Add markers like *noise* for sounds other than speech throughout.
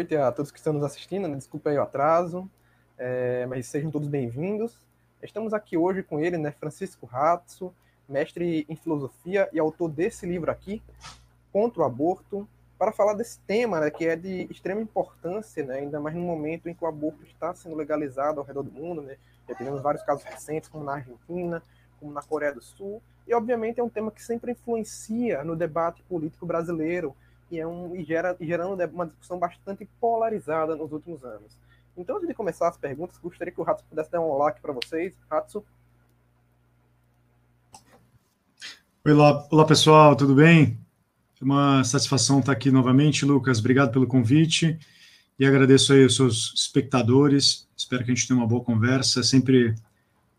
noite a todos que estão nos assistindo. Né? Desculpa aí o atraso, é, mas sejam todos bem-vindos. Estamos aqui hoje com ele, né, Francisco Ratso, mestre em filosofia e autor desse livro aqui, Contra o Aborto, para falar desse tema, né, que é de extrema importância, né, ainda mais no momento em que o aborto está sendo legalizado ao redor do mundo. Né? Já tivemos vários casos recentes, como na Argentina, como na Coreia do Sul, e obviamente é um tema que sempre influencia no debate político brasileiro, e, é um, e, gera, gerando uma discussão bastante polarizada nos últimos anos. Então, antes de começar as perguntas, gostaria que o Ratso pudesse dar um olá aqui para vocês. Ratso. Olá, olá, pessoal, tudo bem? É uma satisfação estar aqui novamente, Lucas. Obrigado pelo convite e agradeço aí aos seus espectadores. Espero que a gente tenha uma boa conversa. É sempre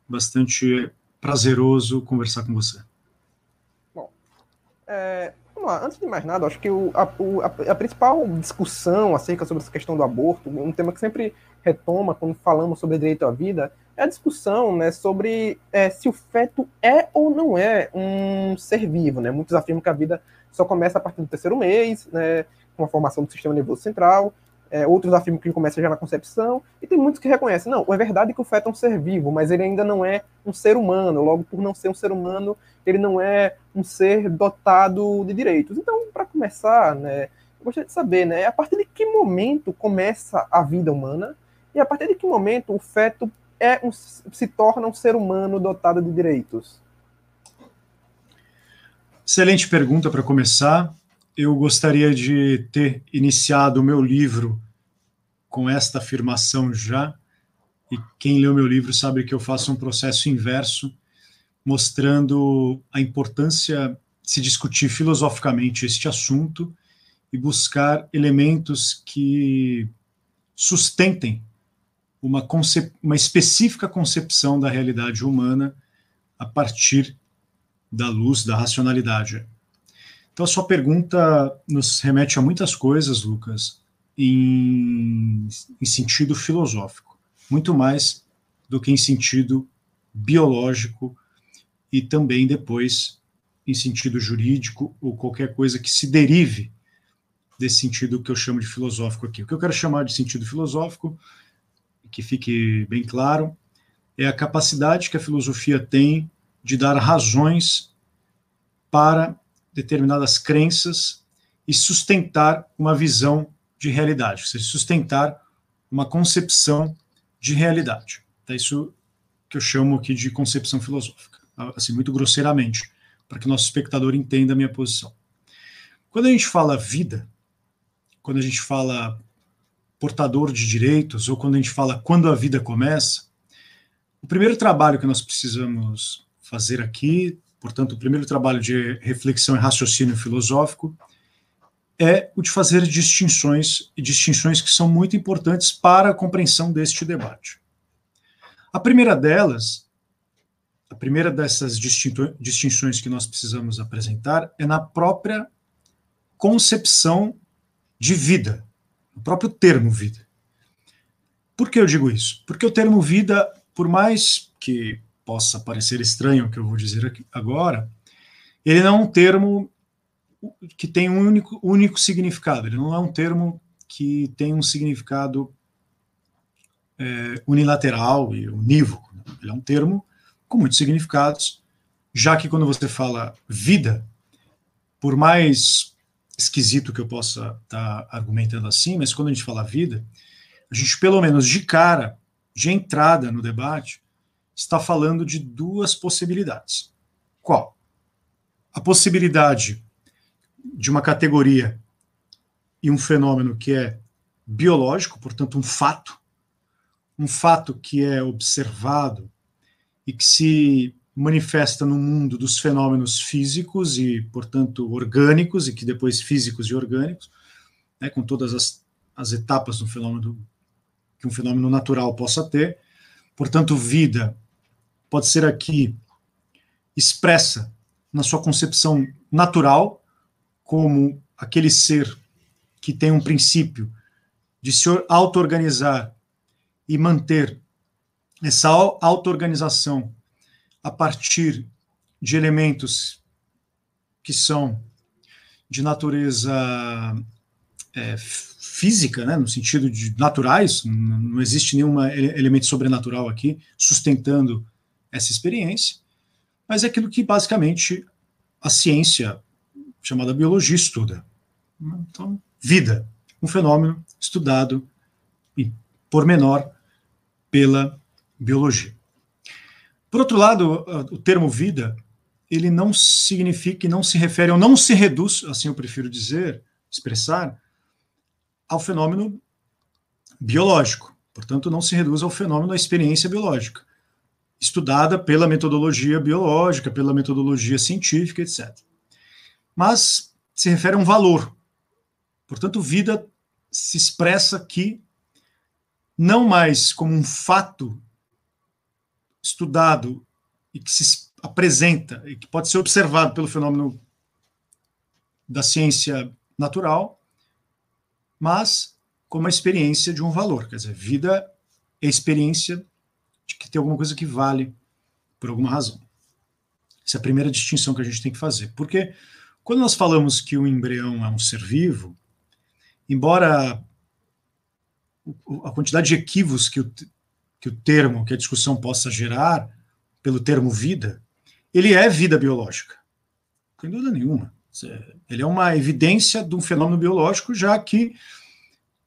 bastante prazeroso conversar com você. Bom, é, Vamos lá, antes de mais nada, acho que o, a, o, a, principal discussão acerca sobre essa questão do aborto, um tema que sempre retoma quando falamos sobre direito à vida, é a discussão né, sobre é, se o feto é ou não é um ser vivo. Né? Muitos afirmam que a vida só começa a partir do terceiro mês, né, com a formação do sistema nervoso central, é, outros afirmam que começa já na concepção, e tem muitos que reconhecem, não, é verdade que o feto é um ser vivo, mas ele ainda não é um ser humano, logo por não ser um ser humano, ele não é um ser dotado de direitos. Então, para começar, né, eu gostaria de saber, né, a partir de que momento começa a vida humana, e a partir de que momento o feto é um, se torna um ser humano dotado de direitos? Excelente pergunta para começar eu gostaria de ter iniciado o meu livro com esta afirmação já. E quem leu meu livro sabe que eu faço um processo inverso, mostrando a importância de se discutir filosoficamente este assunto e buscar elementos que sustentem uma, uma específica concepção da realidade humana a partir da luz da racionalidade. Então, a sua pergunta nos remete a muitas coisas, Lucas, em, em sentido filosófico, muito mais do que em sentido biológico e também depois em sentido jurídico ou qualquer coisa que se derive desse sentido que eu chamo de filosófico aqui. O que eu quero chamar de sentido filosófico, que fique bem claro, é a capacidade que a filosofia tem de dar razões para determinadas crenças e sustentar uma visão de realidade, ou seja, sustentar uma concepção de realidade. É isso que eu chamo aqui de concepção filosófica, assim, muito grosseiramente, para que o nosso espectador entenda a minha posição. Quando a gente fala vida, quando a gente fala portador de direitos, ou quando a gente fala quando a vida começa, o primeiro trabalho que nós precisamos fazer aqui portanto, o primeiro trabalho de reflexão e raciocínio filosófico é o de fazer distinções, e distinções que são muito importantes para a compreensão deste debate. A primeira delas, a primeira dessas distinções que nós precisamos apresentar é na própria concepção de vida, no próprio termo vida. Por que eu digo isso? Porque o termo vida, por mais que possa parecer estranho o que eu vou dizer aqui agora, ele não é um termo que tem um único, único significado, ele não é um termo que tem um significado é, unilateral e unívoco. Ele é um termo com muitos significados, já que quando você fala vida, por mais esquisito que eu possa estar tá argumentando assim, mas quando a gente fala vida, a gente, pelo menos de cara, de entrada no debate, está falando de duas possibilidades. Qual? A possibilidade de uma categoria e um fenômeno que é biológico, portanto, um fato, um fato que é observado e que se manifesta no mundo dos fenômenos físicos e, portanto, orgânicos, e que depois físicos e orgânicos, né, com todas as, as etapas do fenômeno que um fenômeno natural possa ter. Portanto, vida pode ser aqui expressa na sua concepção natural, como aquele ser que tem um princípio de se auto-organizar e manter essa auto-organização a partir de elementos que são de natureza é, física, né, no sentido de naturais, não existe nenhum elemento sobrenatural aqui sustentando essa experiência, mas é aquilo que basicamente a ciência chamada biologia estuda. Então, vida, um fenômeno estudado e por menor pela biologia. Por outro lado, o termo vida, ele não significa e não se refere ou não se reduz, assim eu prefiro dizer, expressar, ao fenômeno biológico. Portanto, não se reduz ao fenômeno da experiência biológica, estudada pela metodologia biológica, pela metodologia científica, etc. Mas se refere a um valor. Portanto, vida se expressa aqui não mais como um fato estudado e que se apresenta e que pode ser observado pelo fenômeno da ciência natural, mas como a experiência de um valor. Quer dizer, vida é experiência de que tem alguma coisa que vale por alguma razão. Essa é a primeira distinção que a gente tem que fazer. Porque quando nós falamos que o embrião é um ser vivo, embora a quantidade de equívocos que o, que o termo, que a discussão possa gerar, pelo termo vida, ele é vida biológica. Sem dúvida nenhuma. Ele é uma evidência de um fenômeno biológico, já que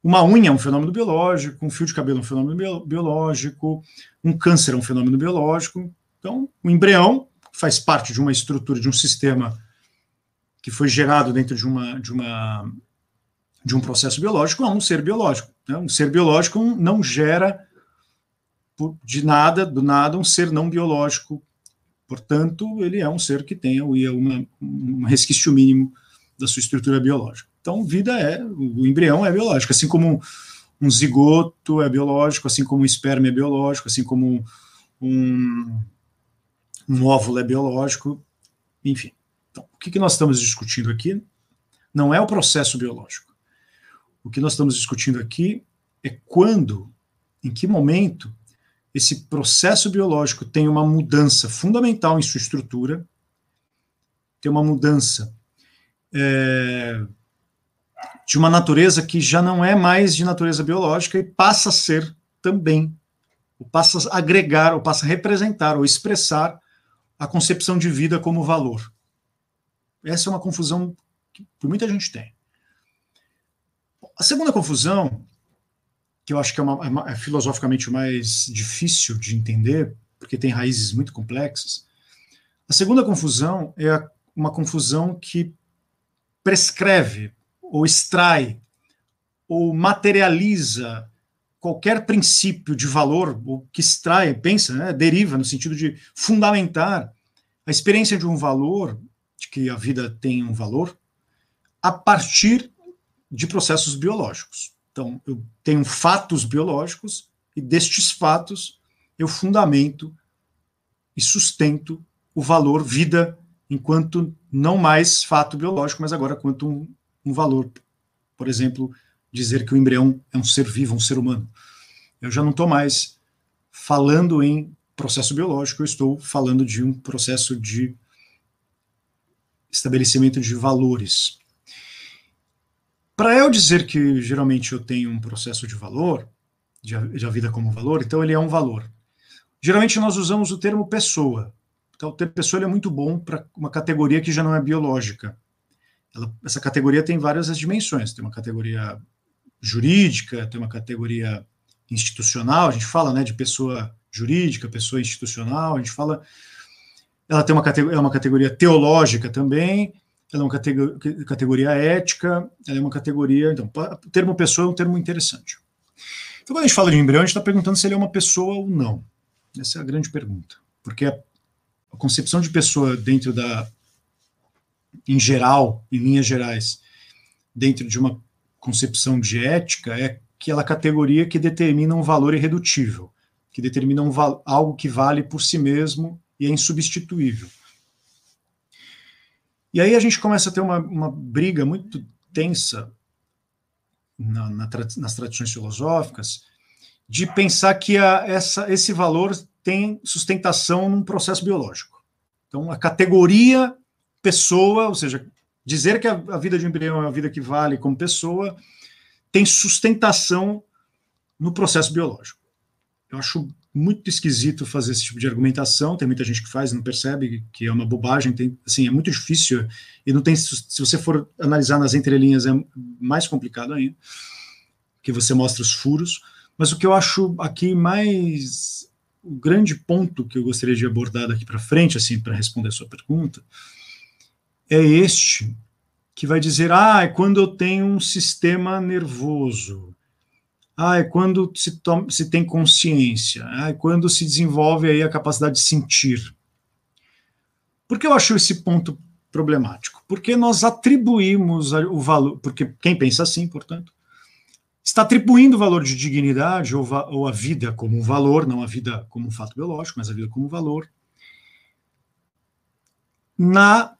uma unha é um fenômeno biológico, um fio de cabelo é um fenômeno biológico, um câncer é um fenômeno biológico. Então, o embrião faz parte de uma estrutura, de um sistema que foi gerado dentro de uma, de uma de um processo biológico a um ser biológico. Né? Um ser biológico não gera de nada, do nada, um ser não biológico. Portanto, ele é um ser que tem uma, um resquício mínimo da sua estrutura biológica. Então, vida é, o embrião é biológico, assim como um zigoto é biológico, assim como um esperma é biológico, assim como um, um óvulo é biológico, enfim. Então, o que nós estamos discutindo aqui não é o processo biológico. O que nós estamos discutindo aqui é quando, em que momento, esse processo biológico tem uma mudança fundamental em sua estrutura, tem uma mudança é, de uma natureza que já não é mais de natureza biológica e passa a ser também, ou passa a agregar, ou passa a representar, ou expressar a concepção de vida como valor. Essa é uma confusão que muita gente tem. A segunda confusão, que eu acho que é, uma, é, é filosoficamente mais difícil de entender, porque tem raízes muito complexas, a segunda confusão é uma confusão que prescreve ou extrai ou materializa qualquer princípio de valor, ou que extrai, pensa, né, deriva no sentido de fundamentar a experiência de um valor, de que a vida tem um valor, a partir de processos biológicos. Então, eu tenho fatos biológicos e destes fatos eu fundamento e sustento o valor vida enquanto não mais fato biológico, mas agora quanto um, um valor. Por exemplo, dizer que o embrião é um ser vivo, um ser humano. Eu já não estou mais falando em processo biológico, eu estou falando de um processo de estabelecimento de valores. Para eu dizer que geralmente eu tenho um processo de valor, de, a vida como valor, então ele é um valor. Geralmente nós usamos o termo pessoa. Então, o termo pessoa é muito bom para uma categoria que já não é biológica. Ela, essa categoria tem várias dimensões. Tem uma categoria jurídica, tem uma categoria institucional. A gente fala né, de pessoa jurídica, pessoa institucional. A gente fala. Ela tem uma, é uma categoria teológica também ela é uma categoria, categoria ética, ela é uma categoria. Então, o termo pessoa é um termo interessante. Então, quando a gente fala de embrião, a gente está perguntando se ele é uma pessoa ou não. Essa é a grande pergunta. Porque a, a concepção de pessoa dentro da. em geral, em linhas gerais, dentro de uma concepção de ética, é aquela categoria que determina um valor irredutível, que determina um, algo que vale por si mesmo e é insubstituível. E aí a gente começa a ter uma, uma briga muito tensa na, na, nas tradições filosóficas de pensar que a, essa, esse valor tem sustentação num processo biológico. Então, a categoria pessoa, ou seja, dizer que a, a vida de um embrião é uma vida que vale como pessoa, tem sustentação no processo biológico. Eu acho muito esquisito fazer esse tipo de argumentação. Tem muita gente que faz e não percebe que é uma bobagem. Tem, assim, é muito difícil e não tem. Se você for analisar nas entrelinhas, é mais complicado ainda, que você mostra os furos. Mas o que eu acho aqui mais o grande ponto que eu gostaria de abordar daqui para frente, assim, para responder a sua pergunta, é este que vai dizer: ah, é quando eu tenho um sistema nervoso ah, é quando se, se tem consciência, ah, é quando se desenvolve aí a capacidade de sentir. Por que eu acho esse ponto problemático? Porque nós atribuímos o valor, porque quem pensa assim, portanto, está atribuindo o valor de dignidade ou, ou a vida como um valor, não a vida como um fato biológico, mas a vida como um valor, na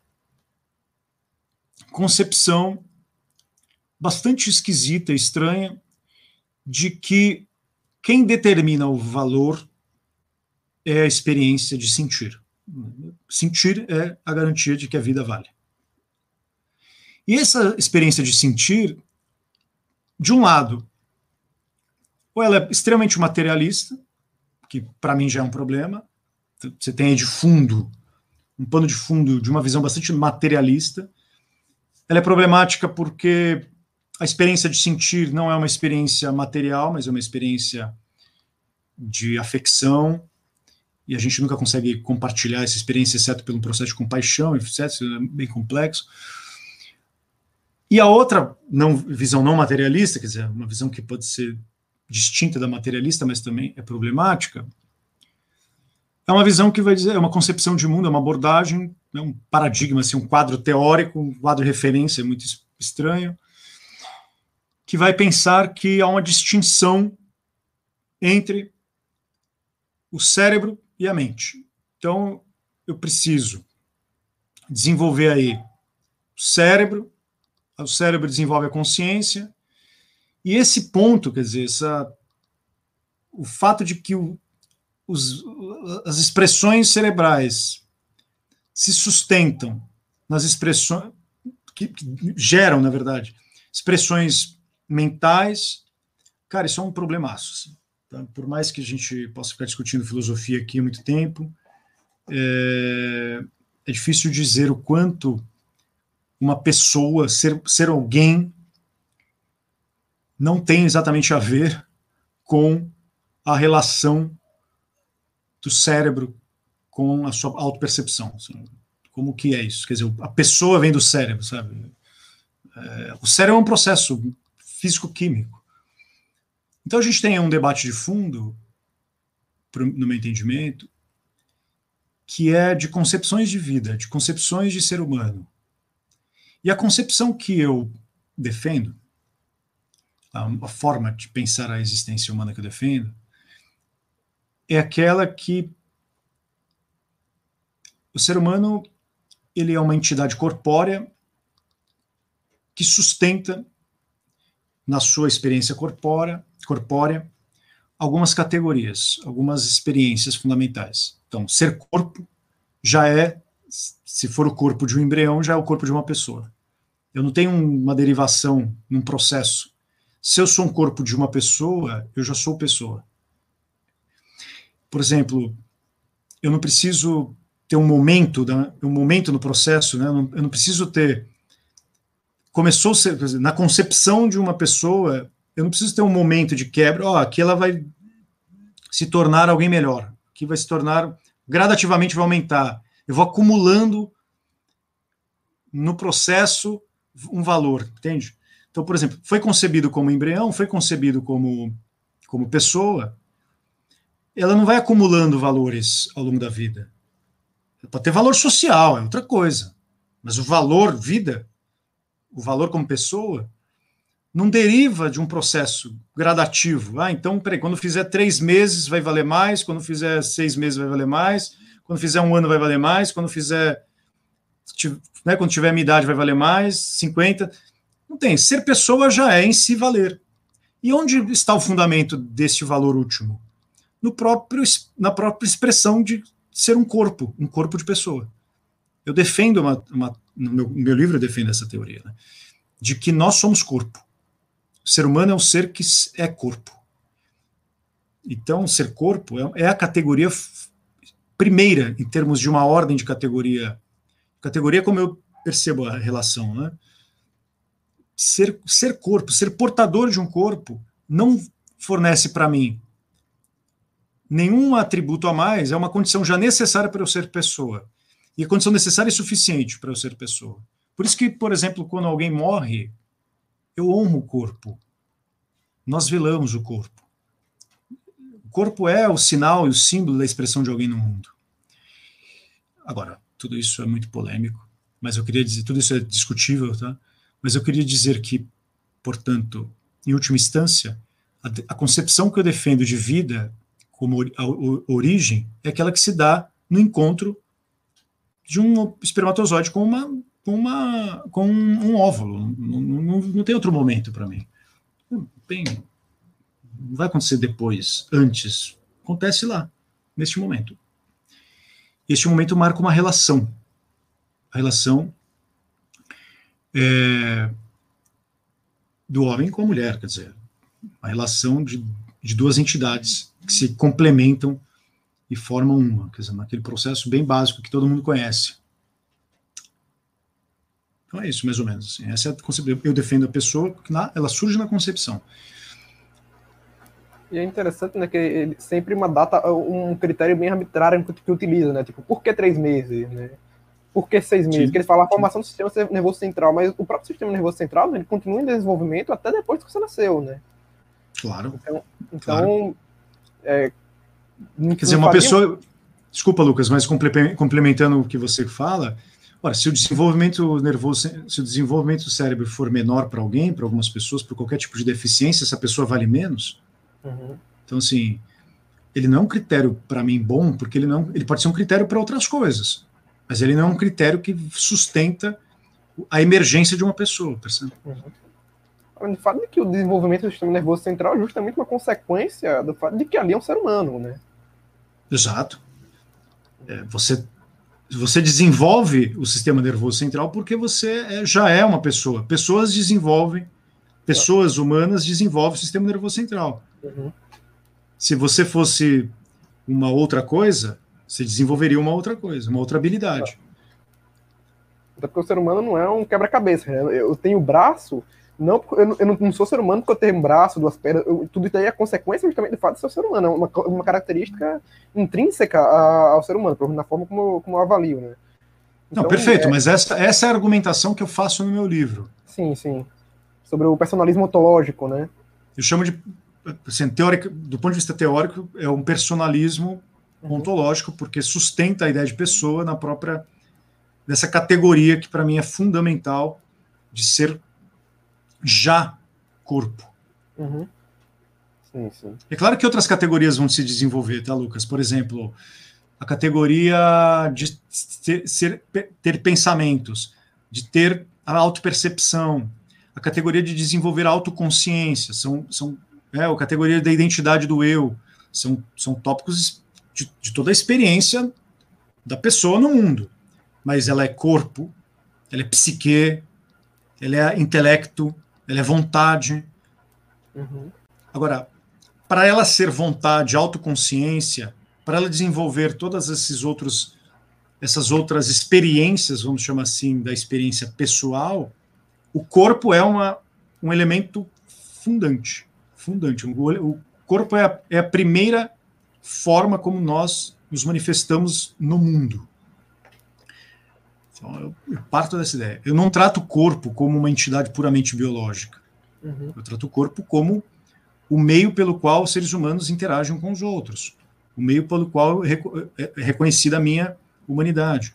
concepção bastante esquisita, estranha, de que quem determina o valor é a experiência de sentir. Sentir é a garantia de que a vida vale. E essa experiência de sentir, de um lado, ou ela é extremamente materialista, que para mim já é um problema. Você tem aí de fundo, um pano de fundo de uma visão bastante materialista. Ela é problemática porque a experiência de sentir não é uma experiência material, mas é uma experiência de afecção, e a gente nunca consegue compartilhar essa experiência, exceto pelo processo de compaixão, etc. É bem complexo. E a outra não, visão não materialista, quer dizer, uma visão que pode ser distinta da materialista, mas também é problemática, é uma visão que vai dizer, é uma concepção de mundo, é uma abordagem, é um paradigma, assim, um quadro teórico, um quadro de referência muito estranho, que vai pensar que há uma distinção entre o cérebro e a mente. Então, eu preciso desenvolver aí o cérebro, o cérebro desenvolve a consciência, e esse ponto, quer dizer, essa, o fato de que o, os, as expressões cerebrais se sustentam nas expressões que, que geram, na verdade, expressões mentais. Cara, isso é um problemaço. Assim, tá? Por mais que a gente possa ficar discutindo filosofia aqui há muito tempo, é, é difícil dizer o quanto uma pessoa, ser, ser alguém, não tem exatamente a ver com a relação do cérebro com a sua autopercepção. Assim, como que é isso? Quer dizer, a pessoa vem do cérebro, sabe? É, o cérebro é um processo físico-químico. Então a gente tem um debate de fundo, no meu entendimento, que é de concepções de vida, de concepções de ser humano. E a concepção que eu defendo, a, forma de pensar a existência humana que eu defendo, é aquela que o ser humano ele é uma entidade corpórea que sustenta na sua experiência corpórea, corpórea algumas categorias, algumas experiências fundamentais. Então, ser corpo já é, se for o corpo de um embrião, já é o corpo de uma pessoa. Eu não tenho uma derivação num processo. Se eu sou um corpo de uma pessoa, eu já sou pessoa. Por exemplo, eu não preciso ter um momento, um momento no processo, né? eu não preciso ter começou na concepção de uma pessoa, eu não preciso ter um momento de quebra, ó, oh, aqui ela vai se tornar alguém melhor, aqui vai se tornar, gradativamente vai aumentar. Eu vou acumulando no processo um valor, entende? Então, por exemplo, foi concebido como embrião, foi concebido como, como pessoa, ela não vai acumulando valores ao longo da vida. Pode ter valor social, é outra coisa. Mas o valor vida o valor como pessoa, não deriva de um processo gradativo. Ah, então, peraí, quando fizer três meses vai valer mais, quando fizer seis meses vai valer mais, quando fizer um ano vai valer mais, quando fizer. Né, quando tiver minha idade vai valer mais, 50. Não tem. Ser pessoa já é em si valer. E onde está o fundamento desse valor último? No próprio, na própria expressão de ser um corpo, um corpo de pessoa. Eu defendo uma, uma no meu, meu livro eu defendo essa teoria, né? de que nós somos corpo. O ser humano é um ser que é corpo. Então, ser corpo é, é a categoria primeira em termos de uma ordem de categoria. Categoria como eu percebo a relação, né? Ser, ser corpo, ser portador de um corpo, não fornece para mim nenhum atributo a mais, é uma condição já necessária para eu ser pessoa. E a condição necessária é suficiente para eu ser pessoa. Por isso que, por exemplo, quando alguém morre, eu honro o corpo. Nós velamos o corpo. O corpo é o sinal e o símbolo da expressão de alguém no mundo. Agora, tudo isso é muito polêmico, mas eu queria dizer, tudo isso é discutível, tá? Mas eu queria dizer que, portanto, em última instância, a, a concepção que eu defendo de vida como a, a, origem é aquela que se dá no encontro de um espermatozoide com uma com uma com um óvulo. Não, não, não tem outro momento para mim. Bem, não vai acontecer depois, antes. Acontece lá, neste momento. Este momento marca uma relação. A relação é, do homem com a mulher, quer dizer, a relação de, de duas entidades que se complementam e formam uma, quer dizer, naquele processo bem básico que todo mundo conhece. Então é isso, mais ou menos. Assim. Essa é a concepção. Eu defendo a pessoa que na, ela surge na concepção. E é interessante, né, que ele, sempre uma data, um critério bem arbitrário que, que utiliza, né? Tipo, por que três meses, né? Por que seis meses? Sim. Que eles falam a formação do sistema nervoso central, mas o próprio sistema nervoso central, né, ele continua em desenvolvimento até depois que você nasceu, né? Claro. Então, então claro. É, Quer dizer, uma pessoa. Desculpa, Lucas, mas complementando o que você fala, ora, se o desenvolvimento nervoso, se o desenvolvimento do cérebro for menor para alguém, para algumas pessoas, por qualquer tipo de deficiência, essa pessoa vale menos. Uhum. Então, assim, ele não é um critério para mim bom, porque ele não, ele pode ser um critério para outras coisas, mas ele não é um critério que sustenta a emergência de uma pessoa, percebe? Uhum o fato de que o desenvolvimento do sistema nervoso central é justamente uma consequência do fato de que ali é um ser humano, né? Exato. É, você, você desenvolve o sistema nervoso central porque você é, já é uma pessoa. Pessoas desenvolvem, pessoas humanas desenvolvem o sistema nervoso central. Uhum. Se você fosse uma outra coisa, você desenvolveria uma outra coisa, uma outra habilidade. Até porque o ser humano não é um quebra-cabeça. Né? Eu tenho braço, não, eu, eu não sou ser humano porque eu tenho um braço, duas pernas, eu, tudo isso aí é consequência justamente do fato de ser ser humano, é uma, uma característica intrínseca ao ser humano, na forma como, como eu avalio, né? Então, não, perfeito, é... mas essa, essa é a argumentação que eu faço no meu livro. Sim, sim. Sobre o personalismo ontológico, né? Eu chamo de, assim, teórico, do ponto de vista teórico, é um personalismo uhum. ontológico, porque sustenta a ideia de pessoa na própria, dessa categoria que para mim é fundamental de ser já corpo. Uhum. Sim, sim. É claro que outras categorias vão se desenvolver, tá, Lucas? Por exemplo, a categoria de ter, ser, ter pensamentos, de ter a autopercepção, a categoria de desenvolver autoconsciência, são, são é, a categoria da identidade do eu, são, são tópicos de, de toda a experiência da pessoa no mundo. Mas ela é corpo, ela é psique, ela é intelecto, ela é vontade. Uhum. Agora, para ela ser vontade, autoconsciência, para ela desenvolver todas esses outros, essas outras experiências, vamos chamar assim, da experiência pessoal, o corpo é uma, um elemento fundante. Fundante. O, corpo é a, é a primeira forma como nós nos manifestamos no mundo. Então, eu, eu, parto dessa ideia. Eu não trato o corpo como uma entidade puramente biológica. Uhum. Eu trato o corpo como o meio pelo qual os seres humanos interagem com os outros, o meio pelo qual é, é reconhecida a minha humanidade.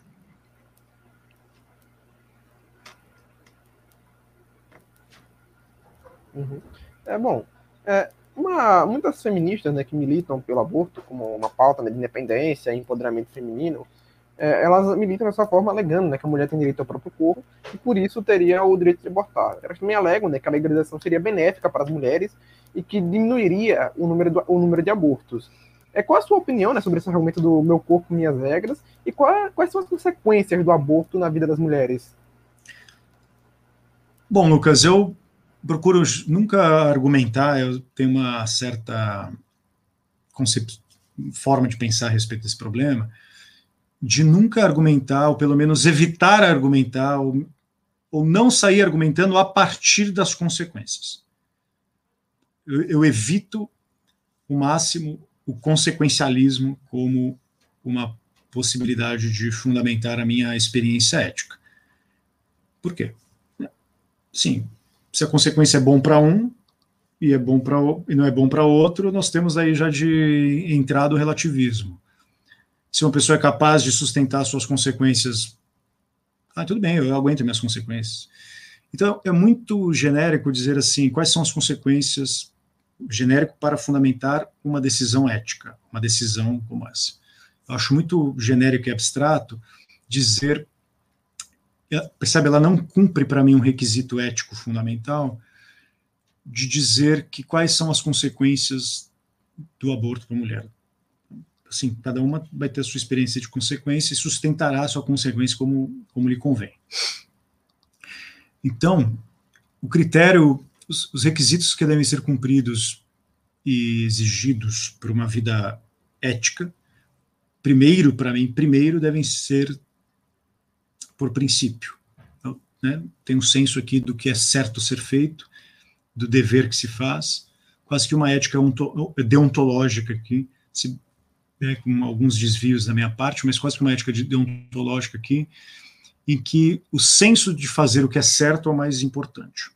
Uhum. É bom. É, uma, muitas feministas né, que militam pelo aborto como uma pauta né, de independência empoderamento feminino é, elas militam dessa forma alegando né, que a mulher tem direito ao próprio corpo e por isso teria o direito de abortar. Elas também alegam né, que a legalização seria benéfica para as mulheres e que diminuiria o número, do, o número de abortos. É, qual a sua opinião né, sobre esse argumento do meu corpo, minhas regras e qual, quais são as consequências do aborto na vida das mulheres? Bom, Lucas, eu procuro nunca argumentar, eu tenho uma certa forma de pensar a respeito desse problema, de nunca argumentar, ou pelo menos evitar argumentar, ou, ou não sair argumentando a partir das consequências. Eu, eu evito o máximo o consequencialismo como uma possibilidade de fundamentar a minha experiência ética. Por quê? Sim, se a consequência é bom para um e é bom para e não é bom para outro, nós temos aí já de entrada o relativismo. Se uma pessoa é capaz de sustentar suas consequências, ah, tudo bem, eu aguento minhas consequências. Então, é muito genérico dizer assim, quais são as consequências genérico para fundamentar uma decisão ética, uma decisão como essa. Eu acho muito genérico e abstrato dizer, é, percebe, ela não cumpre para mim um requisito ético fundamental de dizer que quais são as consequências do aborto para a mulher. Assim, cada uma vai ter a sua experiência de consequência e sustentará a sua consequência como, como lhe convém. Então, o critério os, os requisitos que devem ser cumpridos e exigidos por uma vida ética, primeiro, para mim, primeiro devem ser por princípio. Então, né, tem um senso aqui do que é certo ser feito, do dever que se faz, quase que uma ética deontológica aqui, se, né, com alguns desvios da minha parte, mas quase que uma ética deontológica aqui, em que o senso de fazer o que é certo é o mais importante.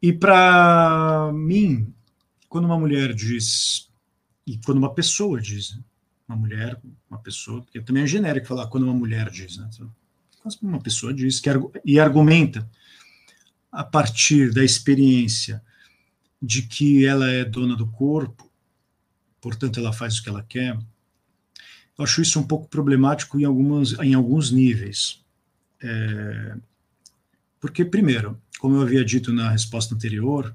E para mim, quando uma mulher diz, e quando uma pessoa diz, uma mulher, uma pessoa, porque também é genérico falar quando uma mulher diz, né? Quando uma pessoa diz que, e argumenta a partir da experiência de que ela é dona do corpo, portanto ela faz o que ela quer, eu acho isso um pouco problemático em, algumas, em alguns níveis. É, porque, primeiro, como eu havia dito na resposta anterior,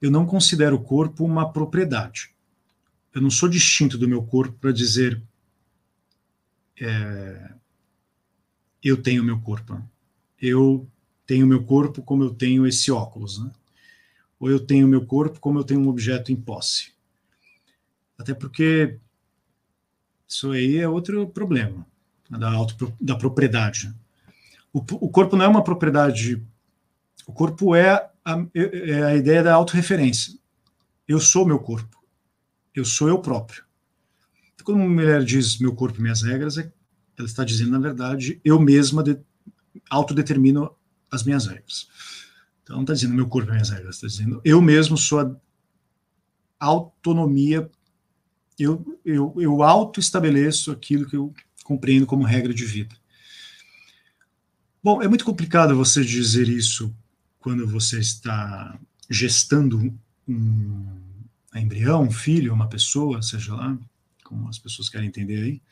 eu não considero o corpo uma propriedade. Eu não sou distinto do meu corpo para dizer é, eu tenho meu corpo. Eu tenho meu corpo como eu tenho esse óculos, né? Ou eu tenho meu corpo como eu tenho um objeto em posse. Até porque isso aí é outro problema da, auto, da propriedade. O, o corpo não é uma propriedade o corpo é a, é a ideia da autorreferência. Eu sou meu corpo. Eu sou eu próprio. Então, quando uma mulher diz meu corpo e minhas regras, é, ela está dizendo, na verdade, eu mesma de, autodetermino as minhas regras. Então, não está dizendo meu corpo e minhas regras, está dizendo eu mesmo sou a autonomia, eu, eu, eu auto-estabeleço aquilo que eu compreendo como regra de vida. Bom, é muito complicado você dizer isso quando você está gestando um embrião, um filho, uma pessoa, seja lá, como as pessoas querem entender aí,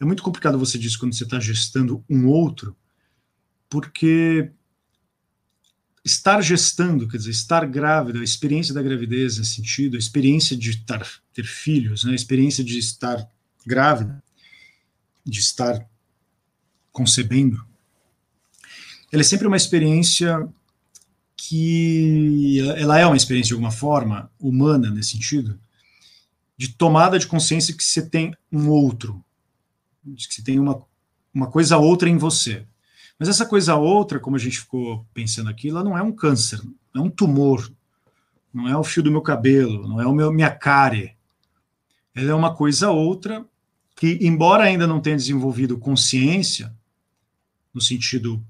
é muito complicado você dizer quando você está gestando um outro, porque estar gestando, quer dizer, estar grávida, a experiência da gravidez nesse sentido, a experiência de tar, ter filhos, né, a experiência de estar grávida, de estar concebendo, ela é sempre uma experiência que ela é uma experiência de alguma forma humana nesse sentido, de tomada de consciência que você tem um outro, que você tem uma, uma coisa outra em você. Mas essa coisa outra, como a gente ficou pensando aqui, ela não é um câncer, é um tumor, não é o fio do meu cabelo, não é o meu minha cárie. Ela é uma coisa outra que, embora ainda não tenha desenvolvido consciência, no sentido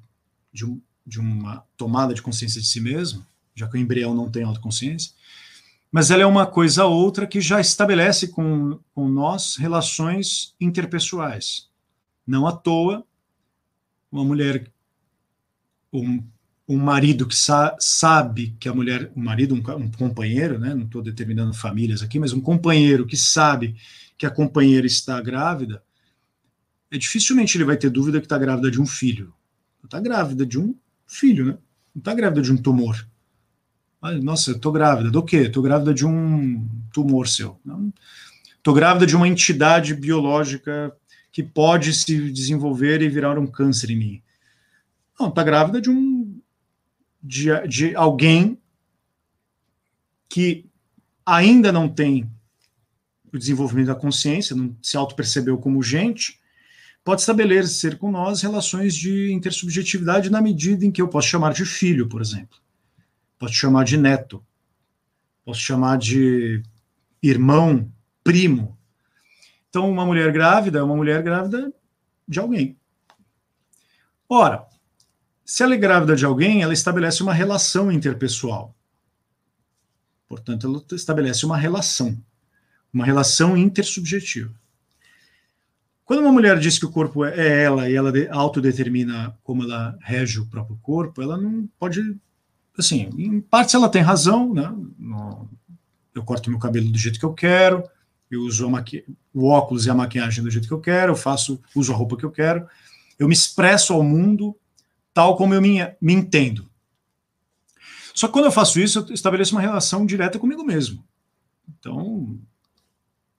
de um, de uma tomada de consciência de si mesmo, já que o embrião não tem autoconsciência, mas ela é uma coisa outra que já estabelece com, com nós relações interpessoais. Não à toa, uma mulher, um, um marido que sa sabe que a mulher, um marido, um, um companheiro, né, não estou determinando famílias aqui, mas um companheiro que sabe que a companheira está grávida, é dificilmente ele vai ter dúvida que está grávida de um filho. Está grávida de um filho, né? Não está grávida de um tumor. Nossa, tô grávida. Do quê? Tô grávida de um tumor seu. Tô grávida de uma entidade biológica que pode se desenvolver e virar um câncer em mim. Não, tá grávida de um de, de alguém que ainda não tem o desenvolvimento da consciência, não se auto-percebeu como gente, pode estabelecer com nós relações de intersubjetividade na medida em que eu posso chamar de filho, por exemplo. Posso chamar de neto. Posso chamar de irmão, primo. Então, uma mulher grávida é uma mulher grávida de alguém. Ora, se ela é grávida de alguém, ela estabelece uma relação interpessoal. Portanto, ela estabelece uma relação, uma relação intersubjetiva. Quando uma mulher diz que o corpo é ela e ela autodetermina como ela rege o próprio corpo, ela não pode. Assim, em parte ela tem razão, né? Eu corto meu cabelo do jeito que eu quero, eu uso o óculos e a maquiagem do jeito que eu quero, eu faço, uso a roupa que eu quero, eu me expresso ao mundo tal como eu me, me entendo. Só que quando eu faço isso, eu estabeleço uma relação direta comigo mesmo. Então,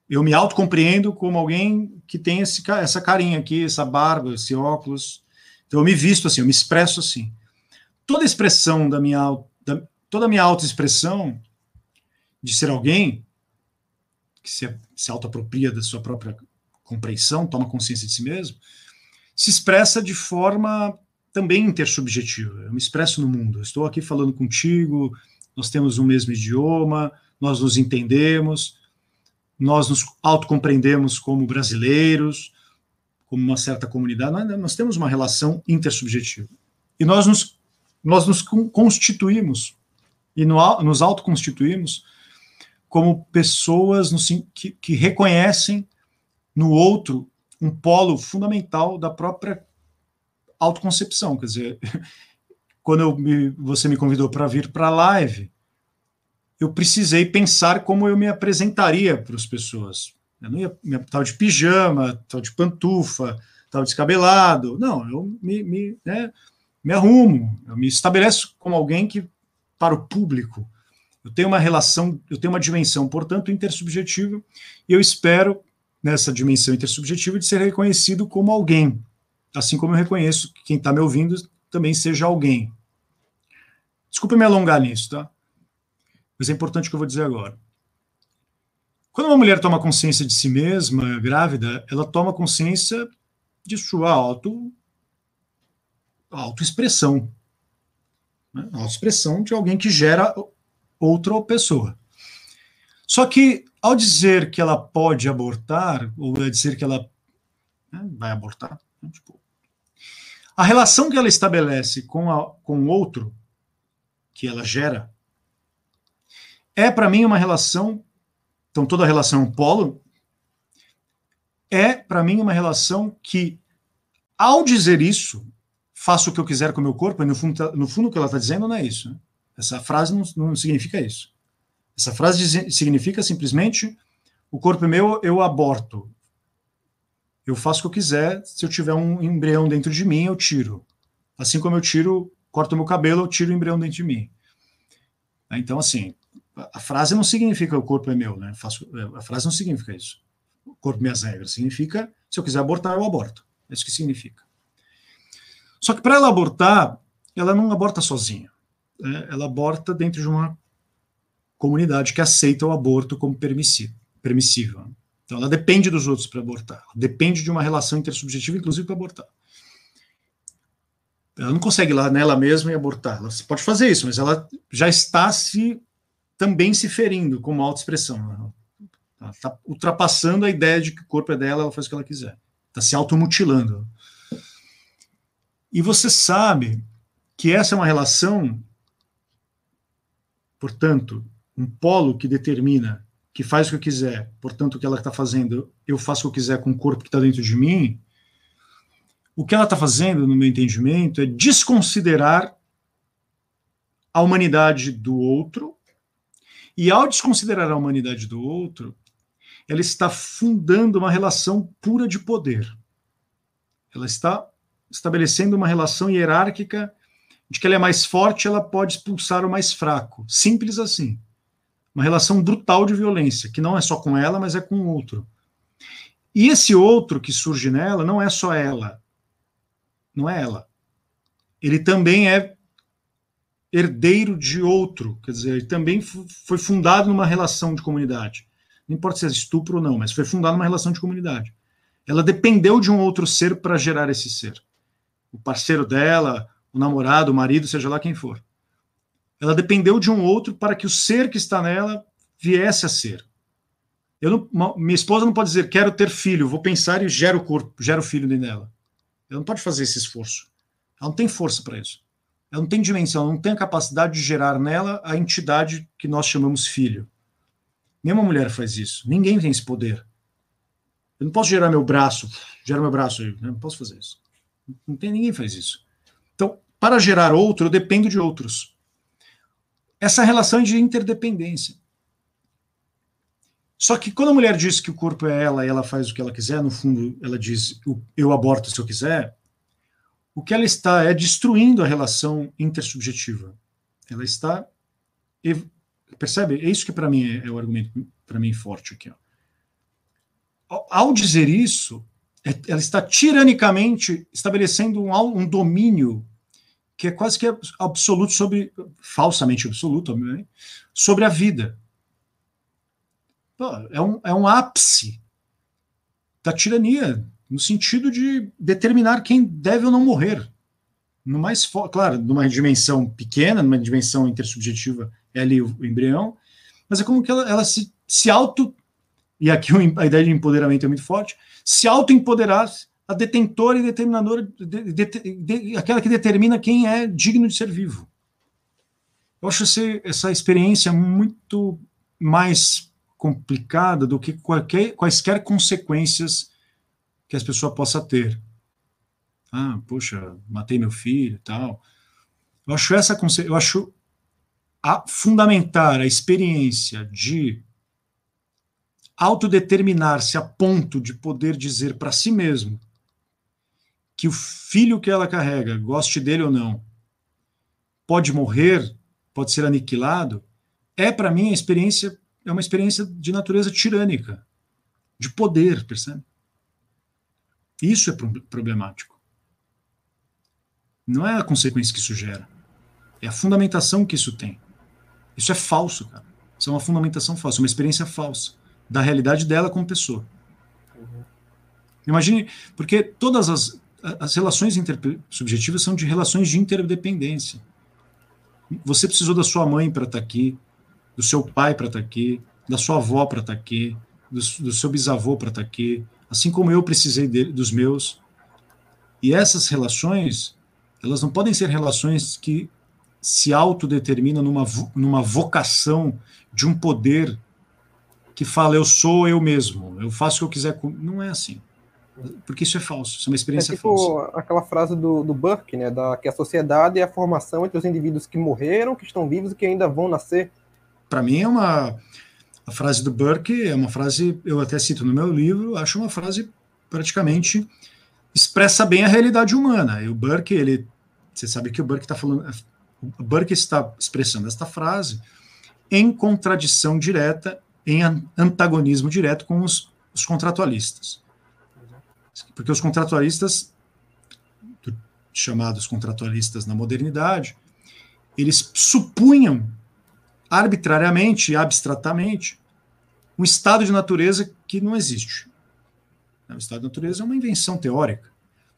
eu me autocompreendo como alguém que tem esse, essa carinha aqui, essa barba, esse óculos. Então, eu me visto assim, eu me expresso assim. Toda expressão da minha, da, toda a minha autoexpressão de ser alguém que se, se autoapropria da sua própria compreensão, toma consciência de si mesmo, se expressa de forma também intersubjetiva. Eu me expresso no mundo. estou aqui falando contigo, nós temos o mesmo idioma, nós nos entendemos, nós nos autocompreendemos como brasileiros, como uma certa comunidade. Nós, nós temos uma relação intersubjetiva. E nós nos, nós nos constituímos e no, nos autoconstituímos como pessoas no, que, que reconhecem no outro um polo fundamental da própria autoconcepção. Quer dizer, *laughs* quando me, você me convidou para vir para a live, eu precisei pensar como eu me apresentaria para as pessoas. Eu não ia tal de pijama, tal de pantufa, tal descabelado. Não, eu me, me, né, me arrumo, eu me estabeleço como alguém que, para o público, eu tenho uma relação, eu tenho uma dimensão, portanto, intersubjetiva, e eu espero, nessa dimensão intersubjetiva, de ser reconhecido como alguém, assim como eu reconheço que quem está me ouvindo também seja alguém. Desculpa me alongar nisso, tá? Mas é importante o que eu vou dizer agora. Quando uma mulher toma consciência de si mesma, grávida, ela toma consciência de sua auto autoexpressão. Né? Autoexpressão de alguém que gera outra pessoa. Só que, ao dizer que ela pode abortar, ou dizer que ela né, vai abortar, né, tipo, a relação que ela estabelece com, a, com o outro, que ela gera, é para mim uma relação. Então, toda relação é um polo. É para mim uma relação que, ao dizer isso, faço o que eu quiser com o meu corpo, e no fundo, tá, no fundo o que ela está dizendo não é isso. Né? Essa frase não, não significa isso. Essa frase diz, significa simplesmente: o corpo é meu, eu aborto. Eu faço o que eu quiser. Se eu tiver um embrião dentro de mim, eu tiro. Assim como eu tiro, corto meu cabelo, eu tiro o embrião dentro de mim. Então, assim, a frase não significa o corpo é meu, né? Faço, a frase não significa isso. O corpo, minhas regras. Significa, se eu quiser abortar, eu aborto. É isso que significa. Só que para ela abortar, ela não aborta sozinha né, ela aborta dentro de uma comunidade que aceita o aborto como permissível. Então, ela depende dos outros para abortar. Ela depende de uma relação intersubjetiva, inclusive, para abortar. Ela não consegue ir lá nela mesma e abortar. Ela pode fazer isso, mas ela já está se também se ferindo como autoexpressão. Ela está ultrapassando a ideia de que o corpo é dela, ela faz o que ela quiser. Está se automutilando. E você sabe que essa é uma relação Portanto, um polo que determina, que faz o que eu quiser, portanto, o que ela está fazendo, eu faço o que eu quiser com o corpo que está dentro de mim, o que ela está fazendo, no meu entendimento, é desconsiderar a humanidade do outro, e ao desconsiderar a humanidade do outro, ela está fundando uma relação pura de poder. Ela está estabelecendo uma relação hierárquica de que ela é mais forte, ela pode expulsar o mais fraco. Simples assim. Uma relação brutal de violência, que não é só com ela, mas é com o outro. E esse outro que surge nela não é só ela. Não é ela. Ele também é herdeiro de outro, quer dizer, ele também foi fundado numa relação de comunidade. Não importa se é estupro ou não, mas foi fundado numa relação de comunidade. Ela dependeu de um outro ser para gerar esse ser. O parceiro dela, o namorado, o marido, seja lá quem for. Ela dependeu de um outro para que o ser que está nela viesse a ser. Eu não, minha esposa não pode dizer, quero ter filho, vou pensar e gero o corpo, gero o filho dela. Ela não pode fazer esse esforço. Ela não tem força para isso. Ela não tem dimensão, ela não tem a capacidade de gerar nela a entidade que nós chamamos filho. Nenhuma mulher faz isso. Ninguém tem esse poder. Eu não posso gerar meu braço, gera meu braço aí, não posso fazer isso. Não tem ninguém faz isso. Para gerar outro, eu dependo de outros. Essa relação é de interdependência. Só que quando a mulher diz que o corpo é ela e ela faz o que ela quiser, no fundo ela diz eu aborto se eu quiser, o que ela está é destruindo a relação intersubjetiva. Ela está percebe? É isso que para mim é, é, o argumento para mim forte aqui. Ó. Ao dizer isso, é, ela está tiranicamente estabelecendo um domínio que é quase que absoluto sobre falsamente absoluto, sobre a vida é um, é um ápice da tirania, no sentido de determinar quem deve ou não morrer. No mais claro, numa dimensão pequena, numa dimensão intersubjetiva, é ali o, embrião, mas é como que ela, ela se, se auto, e aqui a ideia de empoderamento é muito forte, se auto-empoderar a detentora e determinadora, de, de, de, aquela que determina quem é digno de ser vivo. Eu acho essa, essa experiência muito mais complicada do que qualquer, quaisquer consequências que as pessoas possam ter. Ah, poxa, matei meu filho tal. Eu acho essa eu acho a fundamentar a experiência de autodeterminar-se a ponto de poder dizer para si mesmo que o filho que ela carrega, goste dele ou não, pode morrer, pode ser aniquilado, é para mim a experiência é uma experiência de natureza tirânica, de poder, percebe? Isso é problemático. Não é a consequência que isso gera, é a fundamentação que isso tem. Isso é falso, cara. Isso é uma fundamentação falsa, uma experiência falsa da realidade dela como pessoa. Uhum. Imagine, porque todas as, as relações intersubjetivas são de relações de interdependência. Você precisou da sua mãe para estar tá aqui, do seu pai para estar tá aqui, da sua avó para estar tá aqui, do, do, seu bisavô para estar aqui, assim como eu precisei dos meus. E essas relações, elas não podem ser relações que se autodeterminam numa, numa vocação de um poder que fala eu sou eu mesmo, eu faço o que eu quiser. Não é assim. Porque isso é falso, isso é uma experiência é tipo falsa. aquela frase do, do Burke, né, da, que a sociedade é a formação entre os indivíduos que morreram, que estão vivos e que ainda vão nascer para mim é uma a frase do Burke é uma frase eu até cito no meu livro, acho uma frase praticamente expressa bem a realidade humana. E o Burke, ele você sabe que o Burke está falando, o Burke está expressando esta frase em contradição direta, em antagonismo direto com os, os contratualistas. Porque os contratualistas, chamados contratualistas na modernidade, eles supunham arbitrariamente e abstratamente um estado de natureza que não existe. O estado de natureza é uma invenção teórica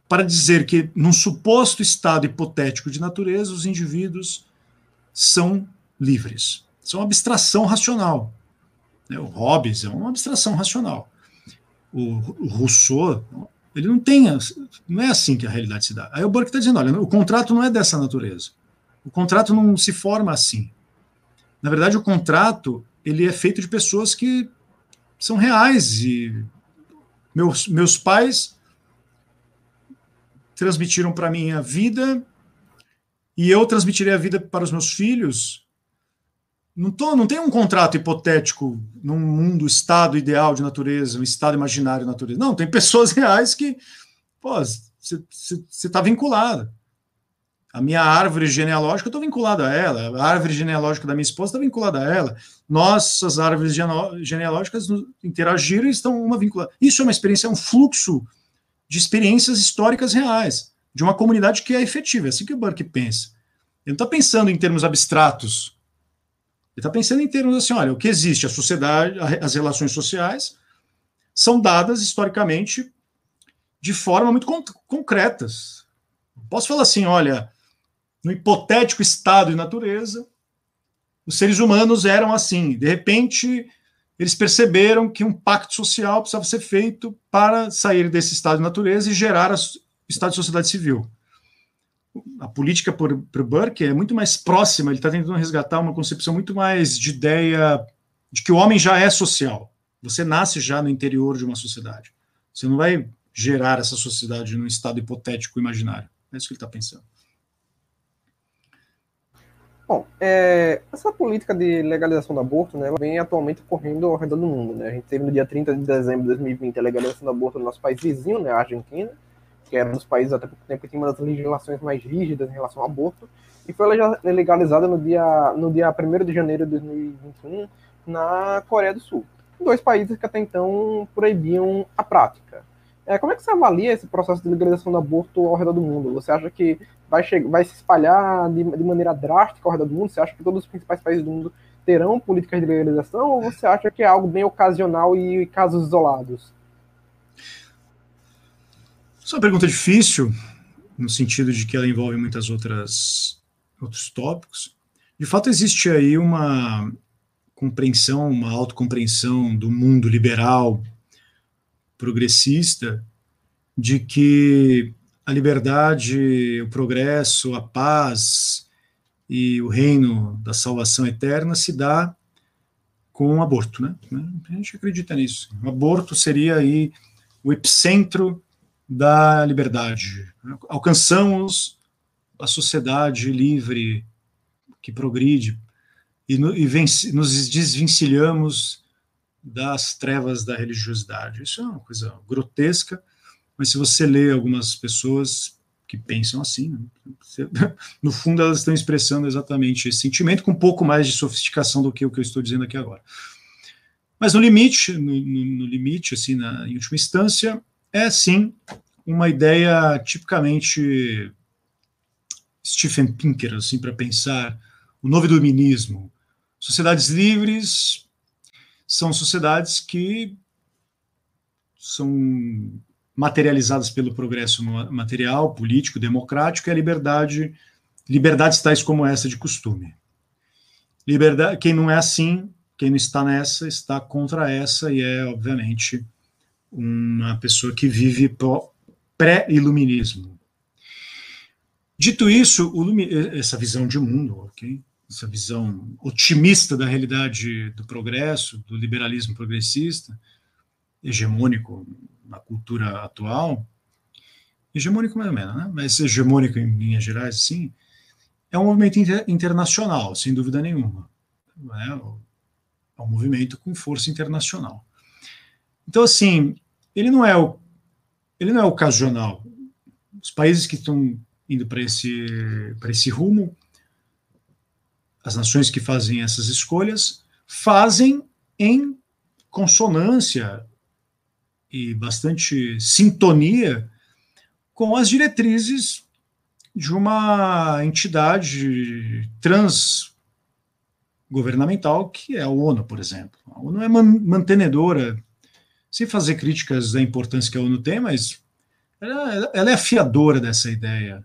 para dizer que, num suposto estado hipotético de natureza, os indivíduos são livres. São uma abstração racional. O Hobbes é uma abstração racional. O Rousseau, ele não tem, não é assim que a realidade se dá. Aí o Burke está dizendo, olha, o contrato não é dessa natureza. O contrato não se forma assim. Na verdade, o contrato ele é feito de pessoas que são reais e meus, meus pais transmitiram para mim a vida e eu transmitirei a vida para os meus filhos. Não, tô, não tem um contrato hipotético num mundo, estado ideal de natureza, um estado imaginário de natureza. Não, tem pessoas *laughs* reais que, pô, você está vinculado. A minha árvore genealógica, eu estou vinculado a ela. A árvore genealógica da minha esposa está vinculada a ela. Nossas árvores genealógicas interagiram e estão uma vinculada. Isso é uma experiência, é um fluxo de experiências históricas reais, de uma comunidade que é efetiva. É assim que o Burke pensa. Ele não está pensando em termos abstratos. Está pensando em termos assim: olha, o que existe, a sociedade, as relações sociais são dadas historicamente de forma muito con concretas. Posso falar assim: olha, no hipotético estado de natureza, os seres humanos eram assim. De repente, eles perceberam que um pacto social precisava ser feito para sair desse estado de natureza e gerar o estado de sociedade civil. A política para o Burke é muito mais próxima, ele está tentando resgatar uma concepção muito mais de ideia de que o homem já é social. Você nasce já no interior de uma sociedade. Você não vai gerar essa sociedade num estado hipotético imaginário. É isso que ele está pensando. Bom, é, essa política de legalização do aborto, né, vem atualmente ocorrendo ao redor do mundo, né? A gente teve no dia 30 de dezembro de 2020 a legalização do aborto no nosso país vizinho, né, a Argentina, que era um dos países até pouco tempo que tinha uma das legislações mais rígidas em relação ao aborto, e foi legalizada no dia, no dia 1 de janeiro de 2021 na Coreia do Sul. Dois países que até então proibiam a prática. É, como é que você avalia esse processo de legalização do aborto ao redor do mundo? Você acha que vai, vai se espalhar de, de, maneira drástica ao redor do mundo? Você acha que todos os principais países do mundo terão políticas de legalização? Ou você acha que é algo bem ocasional e casos isolados? Essa é uma pergunta difícil, no sentido de que ela envolve muitas outras outros tópicos. De fato, existe aí uma compreensão, uma autocompreensão do mundo liberal progressista de que a liberdade, o progresso, a paz e o reino da salvação eterna se dá com o aborto, né? A gente acredita nisso. O aborto seria aí o epicentro da liberdade. Alcançamos a sociedade livre que progride e, no, e nos desvencilhamos das trevas da religiosidade. Isso é uma coisa grotesca, mas se você lê algumas pessoas que pensam assim, né, *laughs* no fundo elas estão expressando exatamente esse sentimento com um pouco mais de sofisticação do que o que eu estou dizendo aqui agora. Mas no limite, no, no limite, assim, na, em última instância, é sim uma ideia tipicamente Stephen Pinker, assim, para pensar o novo iluminismo. Sociedades livres, são sociedades que são materializadas pelo progresso material, político, democrático e a liberdade, liberdades tais como essa de costume. Liberdade, quem não é assim, quem não está nessa, está contra essa e é, obviamente, uma pessoa que vive pré-iluminismo. Dito isso, essa visão de mundo, ok? essa visão otimista da realidade do progresso, do liberalismo progressista, hegemônico na cultura atual, hegemônico mais ou menos, né? mas hegemônico em linhas gerais, sim, é um movimento inter internacional, sem dúvida nenhuma. É, é um movimento com força internacional. Então, assim, ele não é o, ele não é ocasional. Os países que estão indo para esse, esse rumo as nações que fazem essas escolhas fazem em consonância e bastante sintonia com as diretrizes de uma entidade transgovernamental que é a ONU, por exemplo. A ONU é mantenedora, sem fazer críticas da importância que a ONU tem, mas ela, ela é afiadora dessa ideia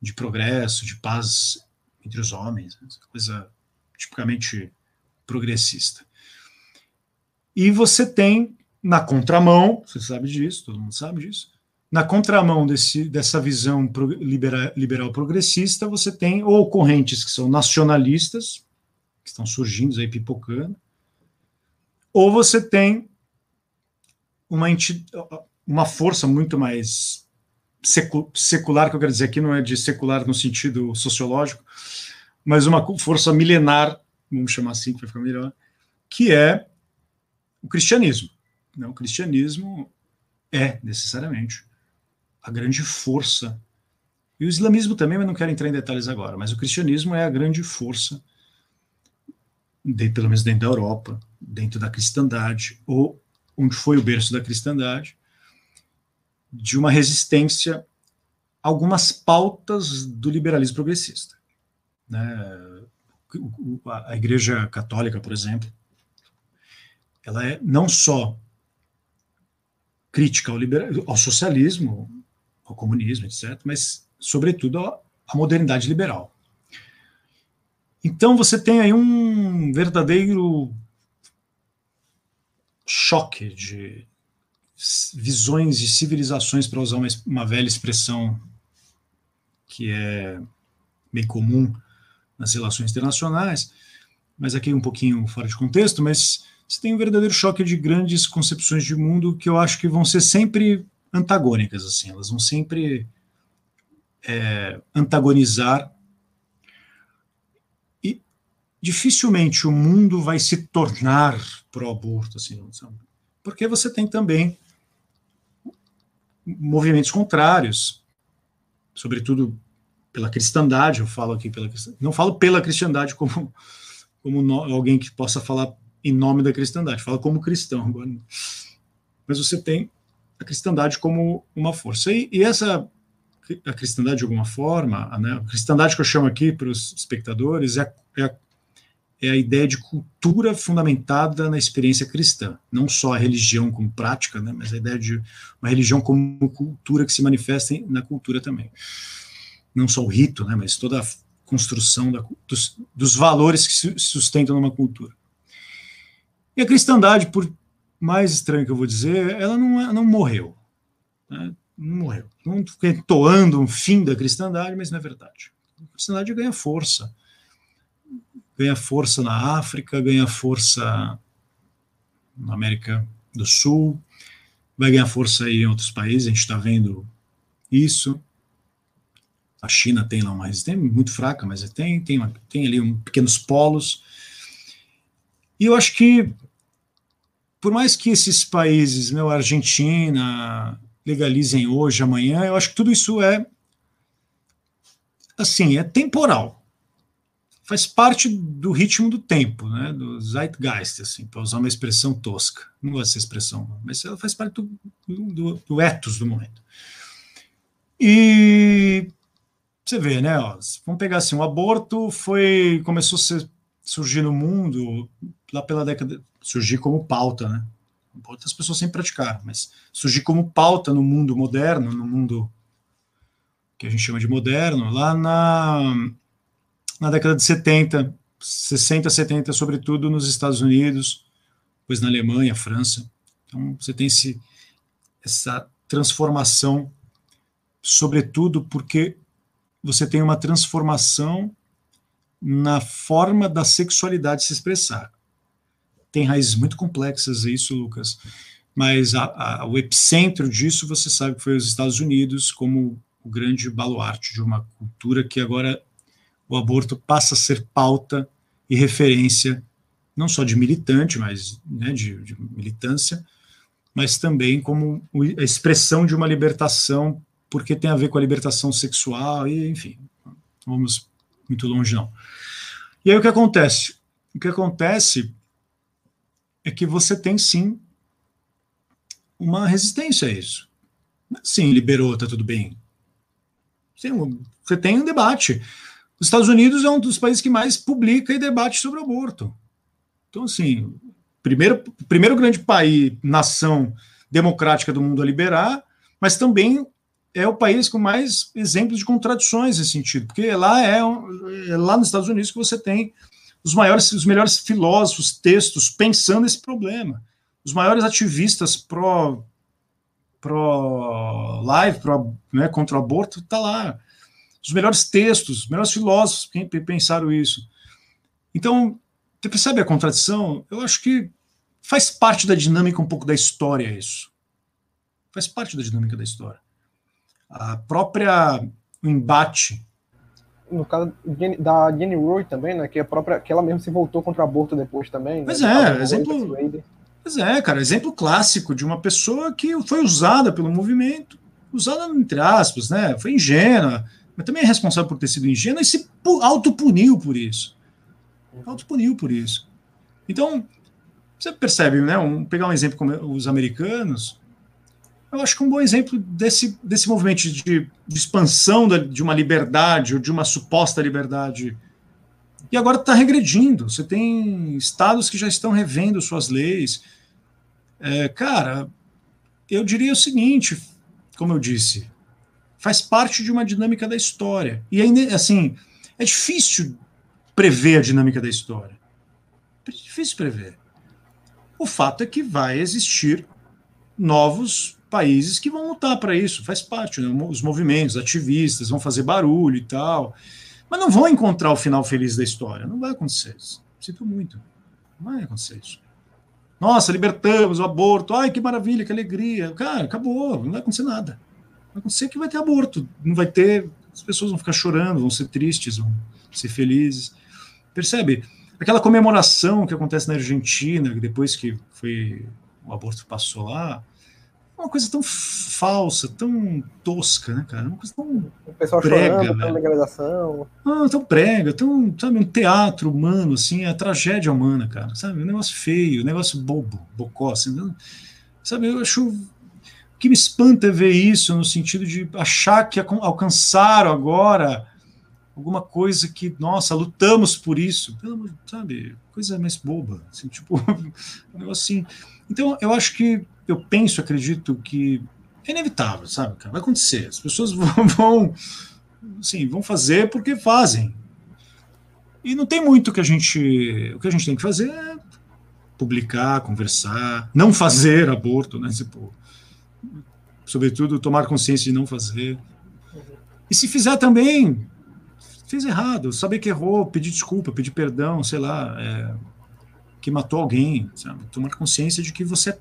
de progresso, de paz entre os homens, né? coisa tipicamente progressista. E você tem na contramão, você sabe disso, todo mundo sabe disso, na contramão desse, dessa visão liberal, liberal progressista, você tem ou correntes que são nacionalistas, que estão surgindo aí pipocando, ou você tem uma, uma força muito mais secular, que eu quero dizer aqui não é de secular no sentido sociológico, mas uma força milenar, vamos chamar assim, que vai ficar melhor, que é o cristianismo. Né? O cristianismo é, necessariamente, a grande força. E o islamismo também, mas não quero entrar em detalhes agora, mas o cristianismo é a grande força, de, pelo menos dentro da Europa, dentro da cristandade, ou onde foi o berço da cristandade, de uma resistência a algumas pautas do liberalismo progressista. Né? A Igreja Católica, por exemplo, ela é não só crítica ao, liberal, ao socialismo, ao comunismo, etc., mas, sobretudo, à modernidade liberal. Então, você tem aí um verdadeiro choque de visões de civilizações, para usar uma, uma velha expressão que é bem comum nas relações internacionais, mas aqui um pouquinho fora de contexto, mas você tem um verdadeiro choque de grandes concepções de mundo que eu acho que vão ser sempre antagônicas, assim, elas vão sempre é, antagonizar dificilmente o mundo vai se tornar pró-aborto, assim, porque você tem também movimentos contrários, sobretudo pela cristandade, eu falo aqui pela não falo pela cristandade como como no, alguém que possa falar em nome da cristandade, falo como cristão agora. Mas você tem a cristandade como uma força. E, e essa a cristandade de alguma forma, né, a cristandade que eu chamo aqui para os espectadores é, é, é a ideia de cultura fundamentada na experiência cristã, não só a religião como prática, né, mas a ideia de uma religião como cultura que se manifesta na cultura também não só o rito, né, mas toda a construção da, dos, dos, valores que se sustentam numa cultura. E a cristandade, por mais estranho que eu vou dizer, ela não, não morreu. Né, não morreu. Não toando um fim da cristandade, mas não é verdade. A cristandade ganha força. Ganha força na África, ganha força na América do Sul, vai ganhar força aí em outros países, a gente está vendo isso. A China tem lá uma resistência muito fraca, mas tem, tem, tem ali um, pequenos polos. E eu acho que, por mais que esses países, meu, Argentina, legalizem hoje, amanhã, eu acho que tudo isso é, assim, é temporal. Faz parte do ritmo do tempo, né, do zeitgeist, assim, para usar uma expressão tosca. Não gosto dessa expressão, mas ela faz parte do, do, do ethos do momento. E você vê, né? Ó, vamos pegar assim, o aborto foi começou a ser, surgir no mundo lá pela década, surgir como pauta, né? As pessoas sempre praticaram, mas surgir como pauta no mundo moderno, no mundo que a gente chama de moderno, lá na, na década de 70, 60, 70, sobretudo nos Estados Unidos, depois na Alemanha, França. Então você tem esse, essa transformação, sobretudo porque você tem uma transformação na forma da sexualidade se expressar. Tem raízes muito complexas isso, Lucas, mas a, a, o epicentro disso você sabe que foi os Estados Unidos como o grande baluarte de uma cultura que agora o aborto passa a ser pauta e referência não só de militante, mas né, de, de militância, mas também como a expressão de uma libertação porque tem a ver com a libertação sexual, e enfim, vamos muito longe não. E aí o que acontece? O que acontece é que você tem sim uma resistência a isso. Sim, liberou, tá tudo bem. Sim, você tem um debate. Os Estados Unidos é um dos países que mais publica e debate sobre aborto. Então, assim, primeiro, primeiro grande país, nação democrática do mundo a liberar, mas também é o país com mais exemplos de contradições nesse sentido, porque lá é, é, lá nos Estados Unidos que você tem os maiores, os melhores filósofos, textos pensando esse problema, os maiores ativistas pró pró live, pró, né, contra o aborto, tá lá. Os melhores textos, os melhores filósofos que pensaram isso. Então, você percebe a contradição? Eu acho que faz parte da dinâmica um pouco da história isso. Faz parte da dinâmica da história a própria embate. No caso da Jenny Roy também, né? Que, a própria, que ela mesmo se voltou contra o aborto depois também. Né, pois é, exemplo. Pois é, cara, exemplo clássico de uma pessoa que foi usada pelo movimento, usada entre aspas, né? Foi ingênua, mas também é responsável por ter sido ingênua e se autopuniu por isso. Autopuniu por isso. Então, você percebe, né? Um, pegar um exemplo como os americanos, eu acho que um bom exemplo desse, desse movimento de, de expansão da, de uma liberdade ou de uma suposta liberdade E agora está regredindo. Você tem estados que já estão revendo suas leis. É, cara, eu diria o seguinte, como eu disse, faz parte de uma dinâmica da história. E ainda, assim, é difícil prever a dinâmica da história. É difícil prever. O fato é que vai existir novos países que vão lutar para isso, faz parte, né? os movimentos, ativistas vão fazer barulho e tal, mas não vão encontrar o final feliz da história, não vai acontecer isso. Sinto muito, não vai acontecer isso. Nossa, libertamos o aborto, ai que maravilha, que alegria. Cara, acabou, não vai acontecer nada. Acontecer que vai ter aborto, não vai ter, as pessoas vão ficar chorando, vão ser tristes, vão ser felizes. Percebe? Aquela comemoração que acontece na Argentina, depois que foi o aborto passou lá, é uma coisa tão falsa, tão tosca, né, cara? Uma coisa tão o pessoal prega, chorando pela legalização. Ah, tão prega, tão, sabe, um teatro humano, assim, a tragédia humana, cara, sabe? Um negócio feio, um negócio bobo, bocó, assim, sabe? Eu acho o que me espanta é ver isso no sentido de achar que alcançaram agora alguma coisa que, nossa, lutamos por isso, sabe? Coisa mais boba, assim, *laughs* tipo, um negócio assim. Então, eu acho que, eu penso, acredito que é inevitável, sabe, cara? Vai acontecer. As pessoas *laughs* vão, assim, vão fazer porque fazem. E não tem muito que a gente, o que a gente tem que fazer é publicar, conversar, não fazer *laughs* aborto, né? Tipo, sobretudo tomar consciência de não fazer. E se fizer também, fez errado, saber que errou, pedir desculpa, pedir perdão, sei lá, é, que matou alguém, sabe? Tomar consciência de que você é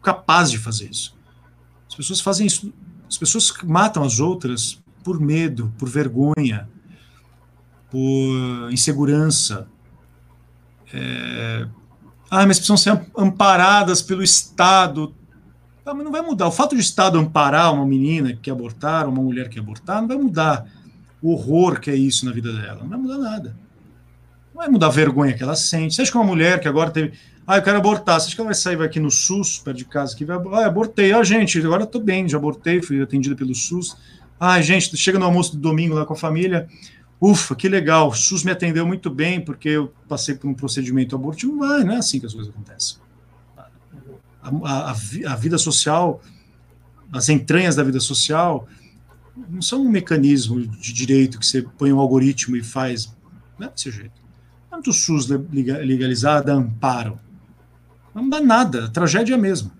capaz de fazer isso. As pessoas fazem isso, as pessoas matam as outras por medo, por vergonha, por insegurança. É, ah, mas precisam ser amparadas pelo Estado. Ah, mas não vai mudar. O fato de o Estado amparar uma menina que abortar, uma mulher que abortar, não vai mudar o horror que é isso na vida dela. Não vai mudar nada. Não vai mudar a vergonha que ela sente. Você acha que uma mulher que agora teve. Ah, eu quero abortar. Você acha que ela vai sair vai aqui no SUS, perto de casa, que vai. Ah, abortei. Ah, gente, agora eu tô bem, já abortei, fui atendida pelo SUS. Ah, gente, chega no almoço do domingo lá com a família. Ufa, que legal, o SUS me atendeu muito bem porque eu passei por um procedimento abortivo. Vai, não é assim que as coisas acontecem. A, a, a vida social, as entranhas da vida social, não são um mecanismo de direito que você põe um algoritmo e faz. Não é desse jeito. Tanto o SUS legalizado, amparo. Não dá nada, a tragédia é a mesma.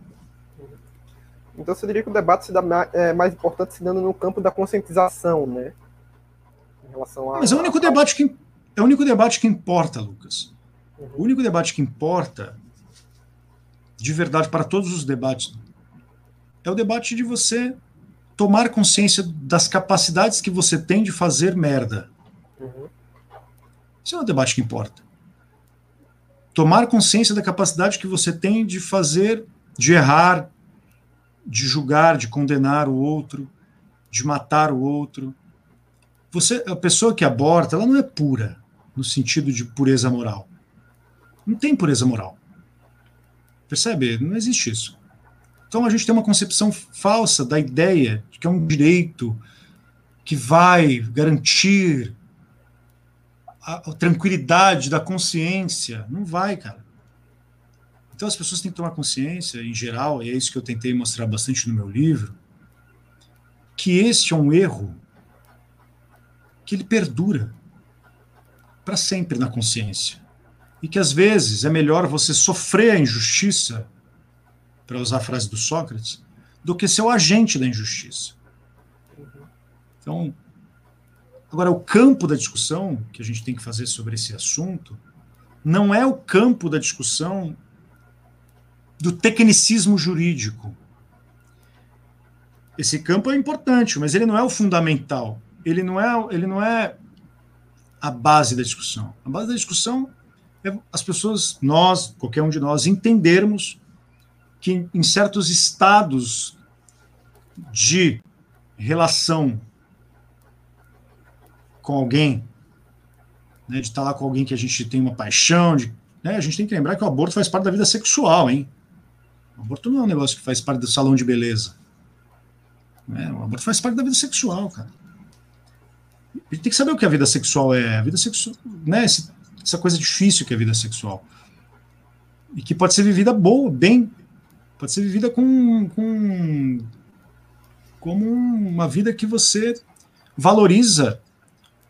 Então você diria que o debate se dá é, mais importante se dando no campo da conscientização, né? Em relação a, Mas é o único debate que é o único debate que importa, Lucas. Uhum. O único debate que importa de verdade para todos os debates é o debate de você tomar consciência das capacidades que você tem de fazer merda. Uhum. Isso é um debate que importa. Tomar consciência da capacidade que você tem de fazer, de errar, de julgar, de condenar o outro, de matar o outro. Você, a pessoa que aborta, ela não é pura no sentido de pureza moral. Não tem pureza moral. Percebe? Não existe isso. Então a gente tem uma concepção falsa da ideia de que é um direito que vai garantir a, tranquilidade da consciência. Não vai, cara. Então as pessoas têm que tomar consciência, em geral, e é isso que eu tentei mostrar bastante no meu livro, que este é um erro que ele perdura para sempre na consciência. E que às vezes é melhor você sofrer a injustiça para usar a frase do Sócrates, do que ser o agente da injustiça. Então, agora, o campo da discussão que a gente tem que fazer sobre esse assunto não é o campo da discussão do tecnicismo jurídico. Esse campo é importante, mas ele não é o fundamental. Ele não é, ele não é a base da discussão. A base da discussão é as pessoas, nós, qualquer um de nós, entendermos que em certos estados de relação com alguém, né, de estar lá com alguém que a gente tem uma paixão, de, né, a gente tem que lembrar que o aborto faz parte da vida sexual, hein? O aborto não é um negócio que faz parte do salão de beleza. Né? O aborto faz parte da vida sexual, cara. A gente tem que saber o que a vida sexual é. A vida sexual, né? Essa coisa difícil que é a vida sexual. E que pode ser vivida boa, bem, pode ser vivida com, com como uma vida que você valoriza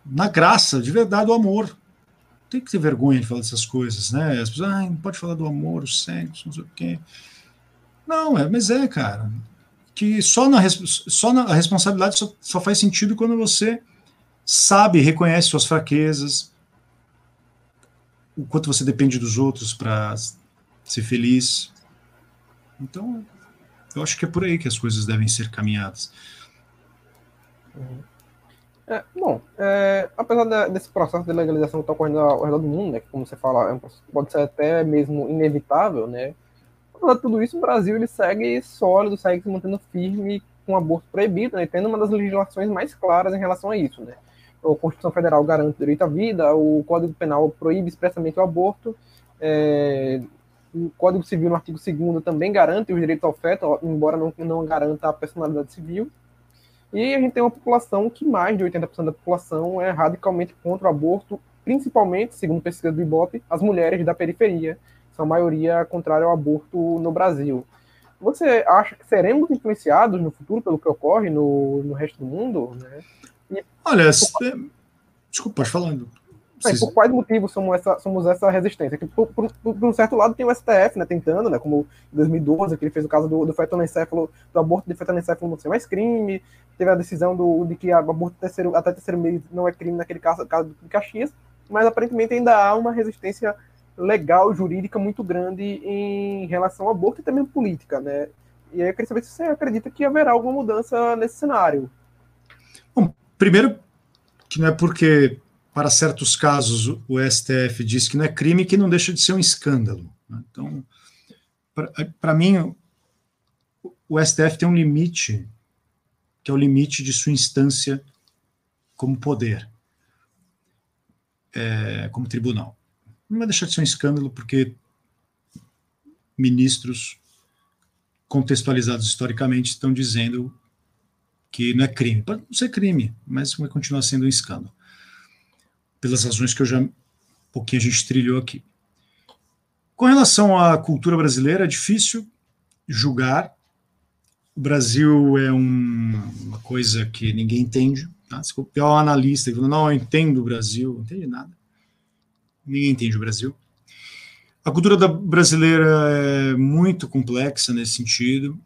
na graça, de verdade, o amor. Tem que ter vergonha de falar dessas coisas, né? As pessoas, ah, não pode falar do amor, o sexo, não sei o quê. Não, é, mas é, cara. Que só, na, só na, a responsabilidade só, só faz sentido quando você sabe, reconhece suas fraquezas, o quanto você depende dos outros para ser feliz. Então, eu acho que é por aí que as coisas devem ser caminhadas. É, bom, é, apesar de, desse processo de legalização que está ocorrendo ao redor do mundo, né, que como você fala, é um pode ser até mesmo inevitável, né, apesar de tudo isso, o Brasil ele segue sólido, segue se mantendo firme com aborto proibido, né, tendo uma das legislações mais claras em relação a isso, né a Constituição Federal garante o direito à vida, o Código Penal proíbe expressamente o aborto, é, o Código Civil, no artigo 2 também garante os direitos ao feto, embora não, não garanta a personalidade civil. E a gente tem uma população que mais de 80% da população é radicalmente contra o aborto, principalmente, segundo pesquisa do Ibope, as mulheres da periferia, são a maioria contrária ao aborto no Brasil. Você acha que seremos influenciados no futuro pelo que ocorre no, no resto do mundo? Né? Olha, desculpa, pode falando. Mas por quais motivos somos essa, somos essa resistência? Que, por, por, por, um certo lado, tem o STF, né, tentando, né, como em 2012, que ele fez o caso do, do fetonencéfalo, do aborto de fetonencéfalo não ser mais crime, teve a decisão do, de que o aborto terceiro, até terceiro mês não é crime naquele caso, caso do Caxias, mas aparentemente ainda há uma resistência legal, jurídica muito grande em relação ao aborto e também política, né? E aí eu queria saber se você acredita que haverá alguma mudança nesse cenário. Bom, primeiro, que não é porque, para certos casos, o STF diz que não é crime que não deixa de ser um escândalo. Né? Então, para mim, o STF tem um limite, que é o limite de sua instância como poder, é, como tribunal. Não vai deixar de ser um escândalo porque ministros contextualizados historicamente estão dizendo que não é crime. Pode não ser crime, mas vai continuar sendo um escândalo. Pelas razões que eu já um pouquinho a gente trilhou aqui. Com relação à cultura brasileira, é difícil julgar. O Brasil é um, uma coisa que ninguém entende. Tá? Se for um analista e falar, não, eu entendo o Brasil, não entende nada. Ninguém entende o Brasil. A cultura brasileira é muito complexa nesse sentido.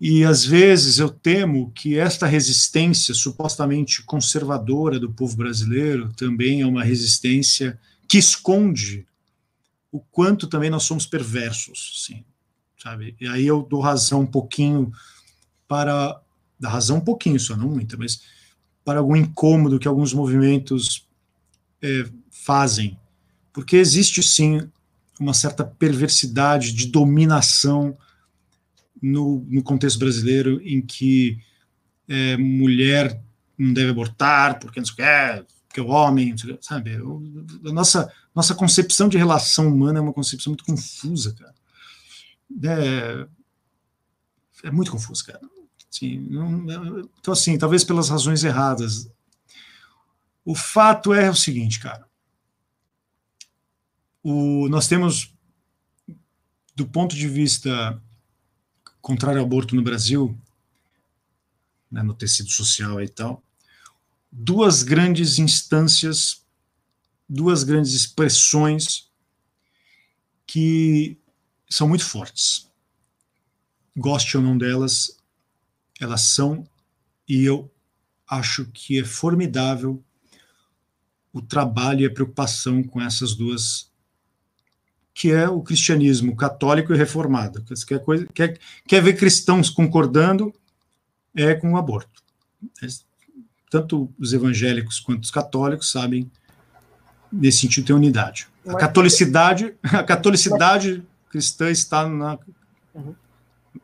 E às vezes eu temo que esta resistência supostamente conservadora do povo brasileiro também é uma resistência que esconde o quanto também nós somos perversos, sim, sabe? E aí eu dou razão um pouquinho para da razão um pouquinho só, não muita, mas para algum incômodo que alguns movimentos é, fazem, porque existe sim uma certa perversidade de dominação no, no contexto brasileiro em que é, mulher não deve abortar porque não sei o que é, porque o homem, sabe? a nossa, nossa concepção de relação humana é uma concepção muito confusa, cara. É, é muito confusa, cara. Assim, não, então, assim, talvez pelas razões erradas. O fato é o seguinte, cara. O, nós temos, do ponto de vista contrário ao aborto no Brasil, né, no tecido social e tal, duas grandes instâncias, duas grandes expressões que são muito fortes. Goste ou não delas, elas são, e eu acho que é formidável o trabalho e a preocupação com essas duas que é o cristianismo católico e reformado. Quer, coisa, quer, quer ver cristãos concordando é com o aborto. Tanto os evangélicos quanto os católicos sabem nesse sentido tem unidade. A catolicidade, a catolicidade cristã está na uhum.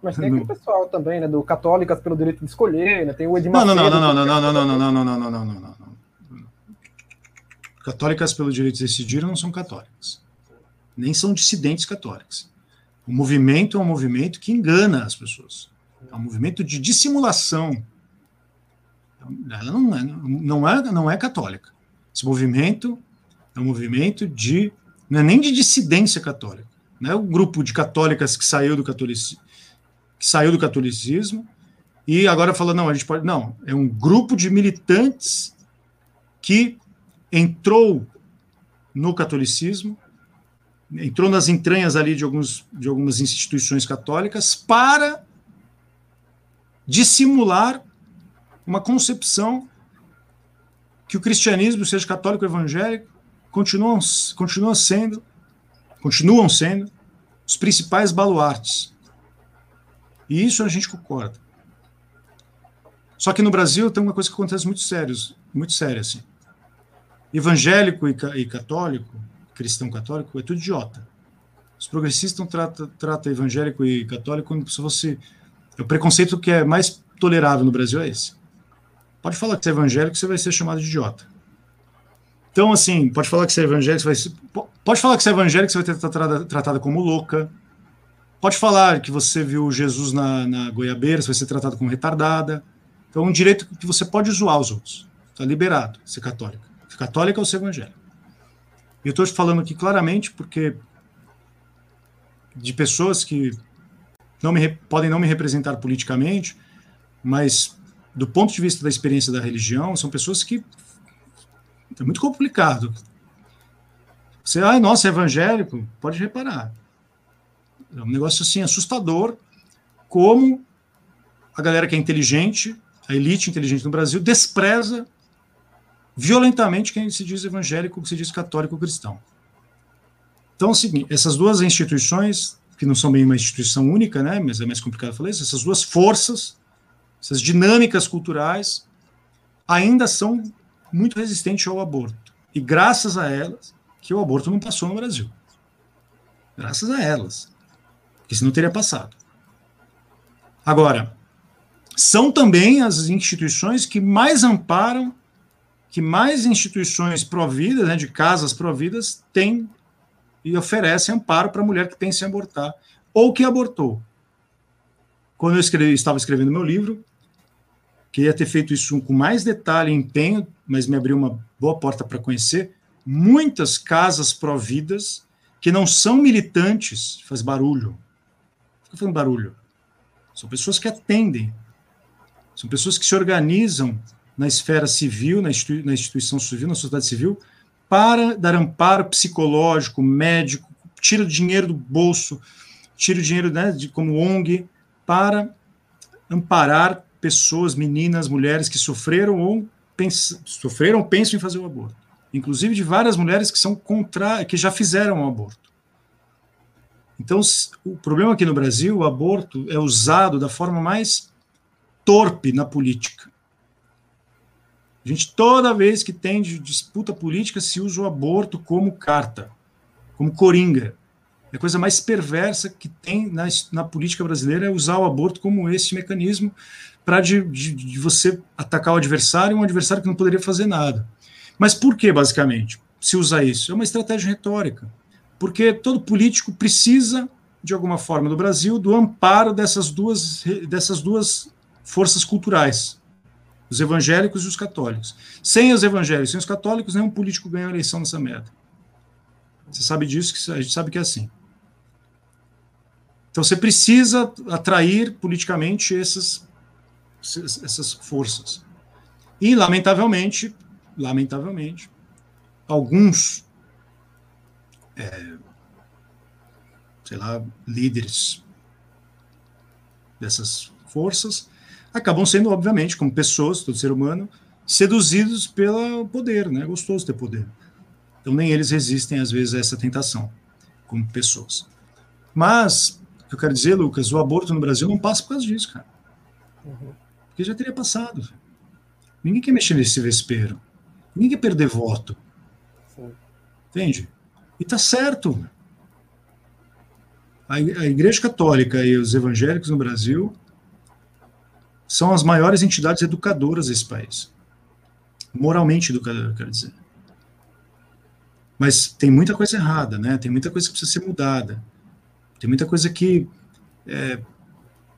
mas tem aquele pessoal também, né, do católicas pelo direito de escolher, né, tem o Edmar Não, não, não, não, não, não, não, não, não, não, não, não, não, não, não, não. Católicas pelo direito de decidir não são católicas nem são dissidentes católicos. O movimento é um movimento que engana as pessoas. É um movimento de dissimulação. Ela não é, não é, não é católica. Esse movimento É um movimento de. Não é nem de dissidência católica. Não é o grupo de católicas que saiu do catolicismo, que saiu do catolicismo e agora fala, não, a gente pode. Não, é um grupo de militantes que entrou no catolicismo, entrou nas entranhas ali de, alguns, de algumas instituições católicas para dissimular uma concepção que o cristianismo, seja católico ou evangélico, continuam, continuam sendo, continuam sendo os principais baluartes. E isso a gente concorda. Só que no Brasil tem uma coisa que acontece muito sério, muito séria assim. Evangélico e, e católico, cristão católico, é tudo idiota. Os progressistas tratam trata evangélico e católico como se fosse o preconceito que é mais tolerável no Brasil é esse. Pode falar que você é evangélico, você vai ser chamado de idiota. Então, assim, pode falar que você é evangélico, você vai ser, pode falar que você é evangélico, você vai ter tratada, como louca. Pode falar que você viu Jesus na, na goiabeira, você vai ser tratado como retardada. Então, é um direito que você pode zoar os outros. Está liberado ser católico. Ser católica ou ser evangélico. Eu estou falando aqui claramente porque de pessoas que não me, podem não me representar politicamente, mas do ponto de vista da experiência da religião, são pessoas que é muito complicado. Você, ah, nossa, é evangélico, pode reparar. É um negócio assim assustador, como a galera que é inteligente, a elite inteligente no Brasil, despreza violentamente quem se diz evangélico, quem se diz católico cristão. Então, é o seguinte, essas duas instituições, que não são bem uma instituição única, né, mas é mais complicado falar isso, essas duas forças essas dinâmicas culturais ainda são muito resistentes ao aborto. E graças a elas que o aborto não passou no Brasil. Graças a elas. Porque senão teria passado. Agora, são também as instituições que mais amparam, que mais instituições providas, né, de casas providas, têm e oferecem amparo para a mulher que pensa em abortar ou que abortou. Quando eu escrevi, estava escrevendo meu livro, Queria ter feito isso com mais detalhe e empenho, mas me abriu uma boa porta para conhecer muitas casas providas que não são militantes, faz barulho. Fica fazendo barulho. São pessoas que atendem. São pessoas que se organizam na esfera civil, na, institui na instituição civil, na sociedade civil, para dar amparo psicológico, médico, tira o dinheiro do bolso, tira o dinheiro né, de, como ONG, para amparar pessoas, meninas, mulheres que sofreram ou sofreram pensam em fazer o aborto. Inclusive de várias mulheres que são contra, que já fizeram o aborto. Então, o problema aqui no Brasil, o aborto é usado da forma mais torpe na política. A gente, toda vez que tem disputa política, se usa o aborto como carta, como coringa. É a coisa mais perversa que tem na, na política brasileira é usar o aborto como esse mecanismo para de, de, de, você atacar o adversário, um adversário que não poderia fazer nada. Mas por que, basicamente, se usa isso? É uma estratégia retórica. Porque todo político precisa, de alguma forma, no Brasil, do amparo dessas duas, dessas duas forças culturais, os evangélicos e os católicos. Sem os evangélicos e os católicos, nenhum político ganha a eleição nessa merda. Você sabe disso, que a gente sabe que é assim. Então você precisa atrair politicamente esses essas forças. E, lamentavelmente, lamentavelmente, alguns, é, sei lá, líderes dessas forças acabam sendo, obviamente, como pessoas, todo ser humano, seduzidos pelo poder, né? Gostoso ter poder. Então, nem eles resistem, às vezes, a essa tentação, como pessoas. Mas, eu quero dizer, Lucas, o aborto no Brasil não passa por causa disso, cara. Porque já teria passado. Ninguém quer mexer nesse vespeiro. Ninguém quer perder voto. Entende? E tá certo. A Igreja Católica e os evangélicos no Brasil são as maiores entidades educadoras desse país. Moralmente educadoras, quero dizer. Mas tem muita coisa errada, né? Tem muita coisa que precisa ser mudada. Tem muita coisa que é,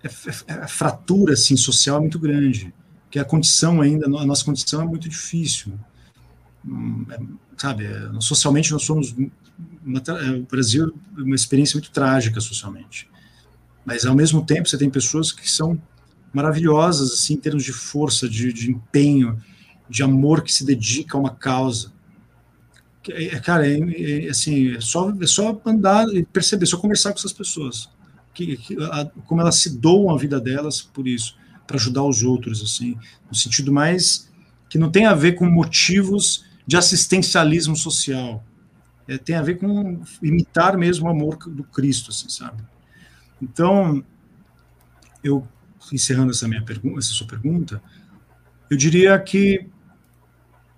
é, é, a fratura assim, social é muito grande, que a condição ainda, a nossa condição é muito difícil. hum, é, sabe, socialmente nós somos uma, o Brasil uma experiência muito trágica socialmente. Mas ao mesmo tempo você tem pessoas que são maravilhosas assim em termos de força, de, de empenho, de amor que se dedica a uma causa. É, cara, é, é, assim, é só, é só andar e perceber, só conversar com essas pessoas. Que, que a, como elas se doam a vida delas por isso, para ajudar os outros, assim, no sentido mais que não tem a ver com motivos de assistencialismo social. É, tem a ver com imitar mesmo o amor do Cristo, assim, sabe? Então, eu encerrando essa minha pergunta, essa sua pergunta, eu diria que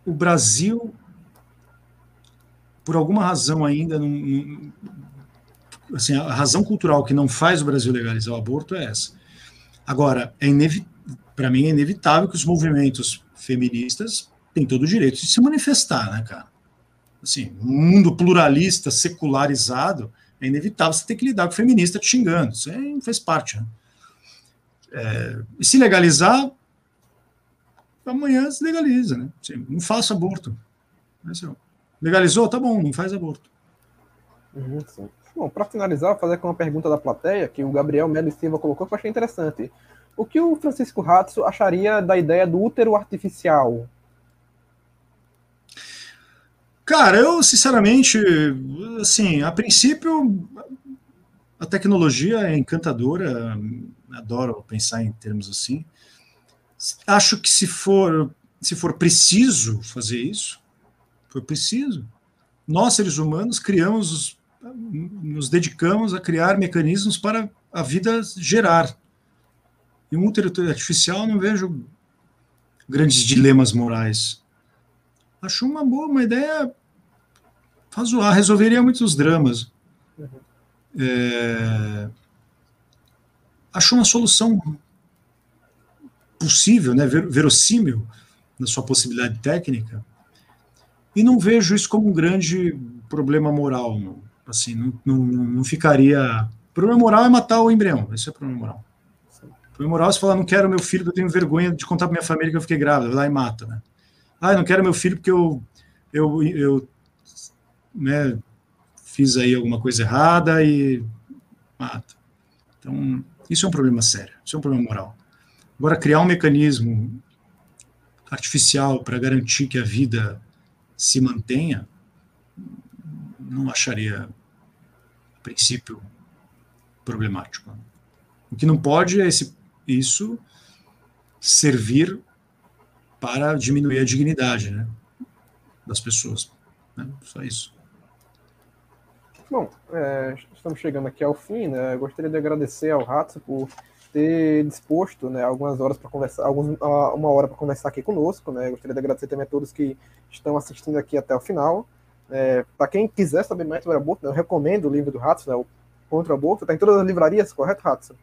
o Brasil, por alguma razão ainda, não, não, assim, a razão cultural que não faz o Brasil legalizar o aborto é essa. Agora, é para mim é inevitável que os movimentos feministas têm todo o direito de se manifestar, né, cara? Assim, um mundo pluralista, secularizado, é inevitável você ter que lidar com o feminista te xingando. Isso é, faz parte, né? É, e se legalizar, amanhã se legaliza, né? Não faça aborto. Legalizou? Tá bom, não faz aborto. Uhum, bom, para finalizar, vou fazer com uma pergunta da plateia que o Gabriel Melo Silva colocou que eu achei interessante. O que o Francisco Ratzo acharia da ideia do útero artificial? Cara, eu sinceramente, assim, a princípio, a tecnologia é encantadora, adoro pensar em termos assim. Acho que se for, se for preciso fazer isso, for preciso, nós seres humanos criamos, nos dedicamos a criar mecanismos para a vida gerar. E um útero artificial não vejo grandes dilemas morais. Acho uma boa, uma ideia razoável, resolveria muitos dramas. Uhum. É, acho uma solução possível, né, verossímil na sua possibilidade técnica, e não vejo isso como um grande problema moral. Não. Assim, não, não, não ficaria. O problema moral é matar o embrião, esse é o problema moral. O problema moral é você falar, não quero meu filho eu tenho vergonha de contar para minha família que eu fiquei grávida, vai lá e mata, né? Ah, eu não quero meu filho porque eu, eu, eu né, fiz aí alguma coisa errada e mata. Então, isso é um problema sério, isso é um problema moral. Agora, criar um mecanismo artificial para garantir que a vida se mantenha, não acharia, a princípio, problemático. O que não pode é esse, isso servir para diminuir a dignidade né, das pessoas. Né? Só isso. Bom, é, estamos chegando aqui ao fim, né? Eu gostaria de agradecer ao Ratso por ter disposto né, algumas horas para conversar, alguns, uma hora para conversar aqui conosco. Né? Eu gostaria de agradecer também a todos que estão assistindo aqui até o final. É, para quem quiser saber mais sobre aborto, né, eu recomendo o livro do Ratso, né, o Contra o Aborto. Está em todas as livrarias, correto, Ratso?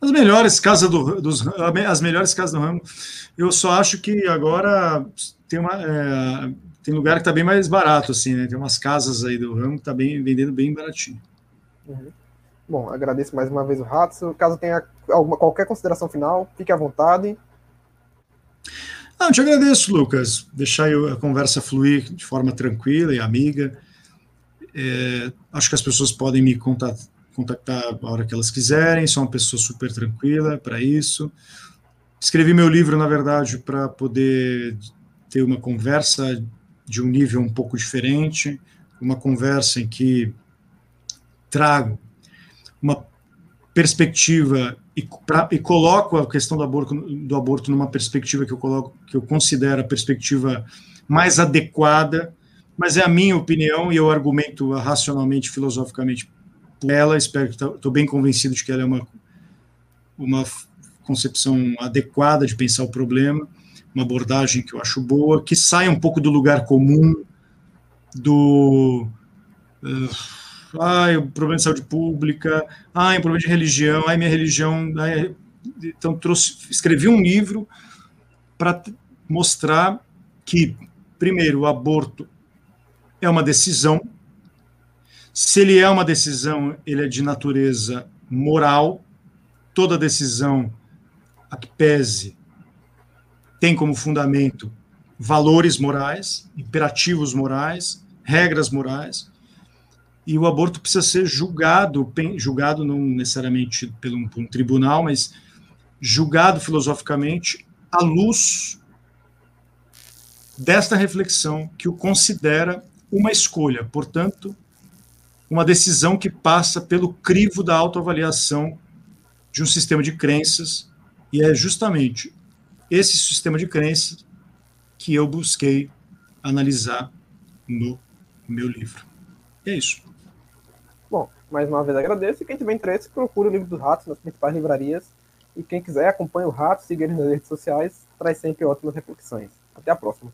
As melhores casas do, dos, as melhores casas do ramo. Eu só acho que agora tem uma é, tem lugar que está bem mais barato, assim, né? Tem umas casas aí do ramo que está bem, vendendo bem baratinho. Uhum. Bom, agradeço mais uma vez o Ratso. Caso tenha alguma, qualquer consideração final, fique à vontade. Ah, te agradeço, Lucas. Deixar a conversa fluir de forma tranquila e amiga. É, acho que as pessoas podem me contactar a hora que elas quiserem. Sou uma pessoa super tranquila para isso. Escrevi meu livro, na verdade, para poder ter uma conversa de um nível um pouco diferente, uma conversa em que trago uma perspectiva e, pra, e coloco a questão do aborto, do aborto numa perspectiva que eu coloco que eu considero a perspectiva mais adequada, mas é a minha opinião e eu argumento racionalmente, filosoficamente por ela. Espero que estou bem convencido de que ela é uma uma concepção adequada de pensar o problema uma abordagem que eu acho boa, que sai um pouco do lugar comum, do. Uh, ai, o problema de saúde pública, ai, o problema de religião, ai, minha religião. Ai, então, trouxe, escrevi um livro para mostrar que, primeiro, o aborto é uma decisão. Se ele é uma decisão, ele é de natureza moral. Toda decisão a que pese tem como fundamento valores morais, imperativos morais, regras morais, e o aborto precisa ser julgado, julgado não necessariamente por um, por um tribunal, mas julgado filosoficamente à luz desta reflexão que o considera uma escolha, portanto, uma decisão que passa pelo crivo da autoavaliação de um sistema de crenças, e é justamente esse sistema de crenças que eu busquei analisar no meu livro. E é isso. Mais uma vez agradeço, e quem tiver interesse, procure o livro dos ratos nas principais livrarias, e quem quiser, acompanhe o Rato, siga ele nas redes sociais, traz sempre ótimas reflexões. Até a próxima.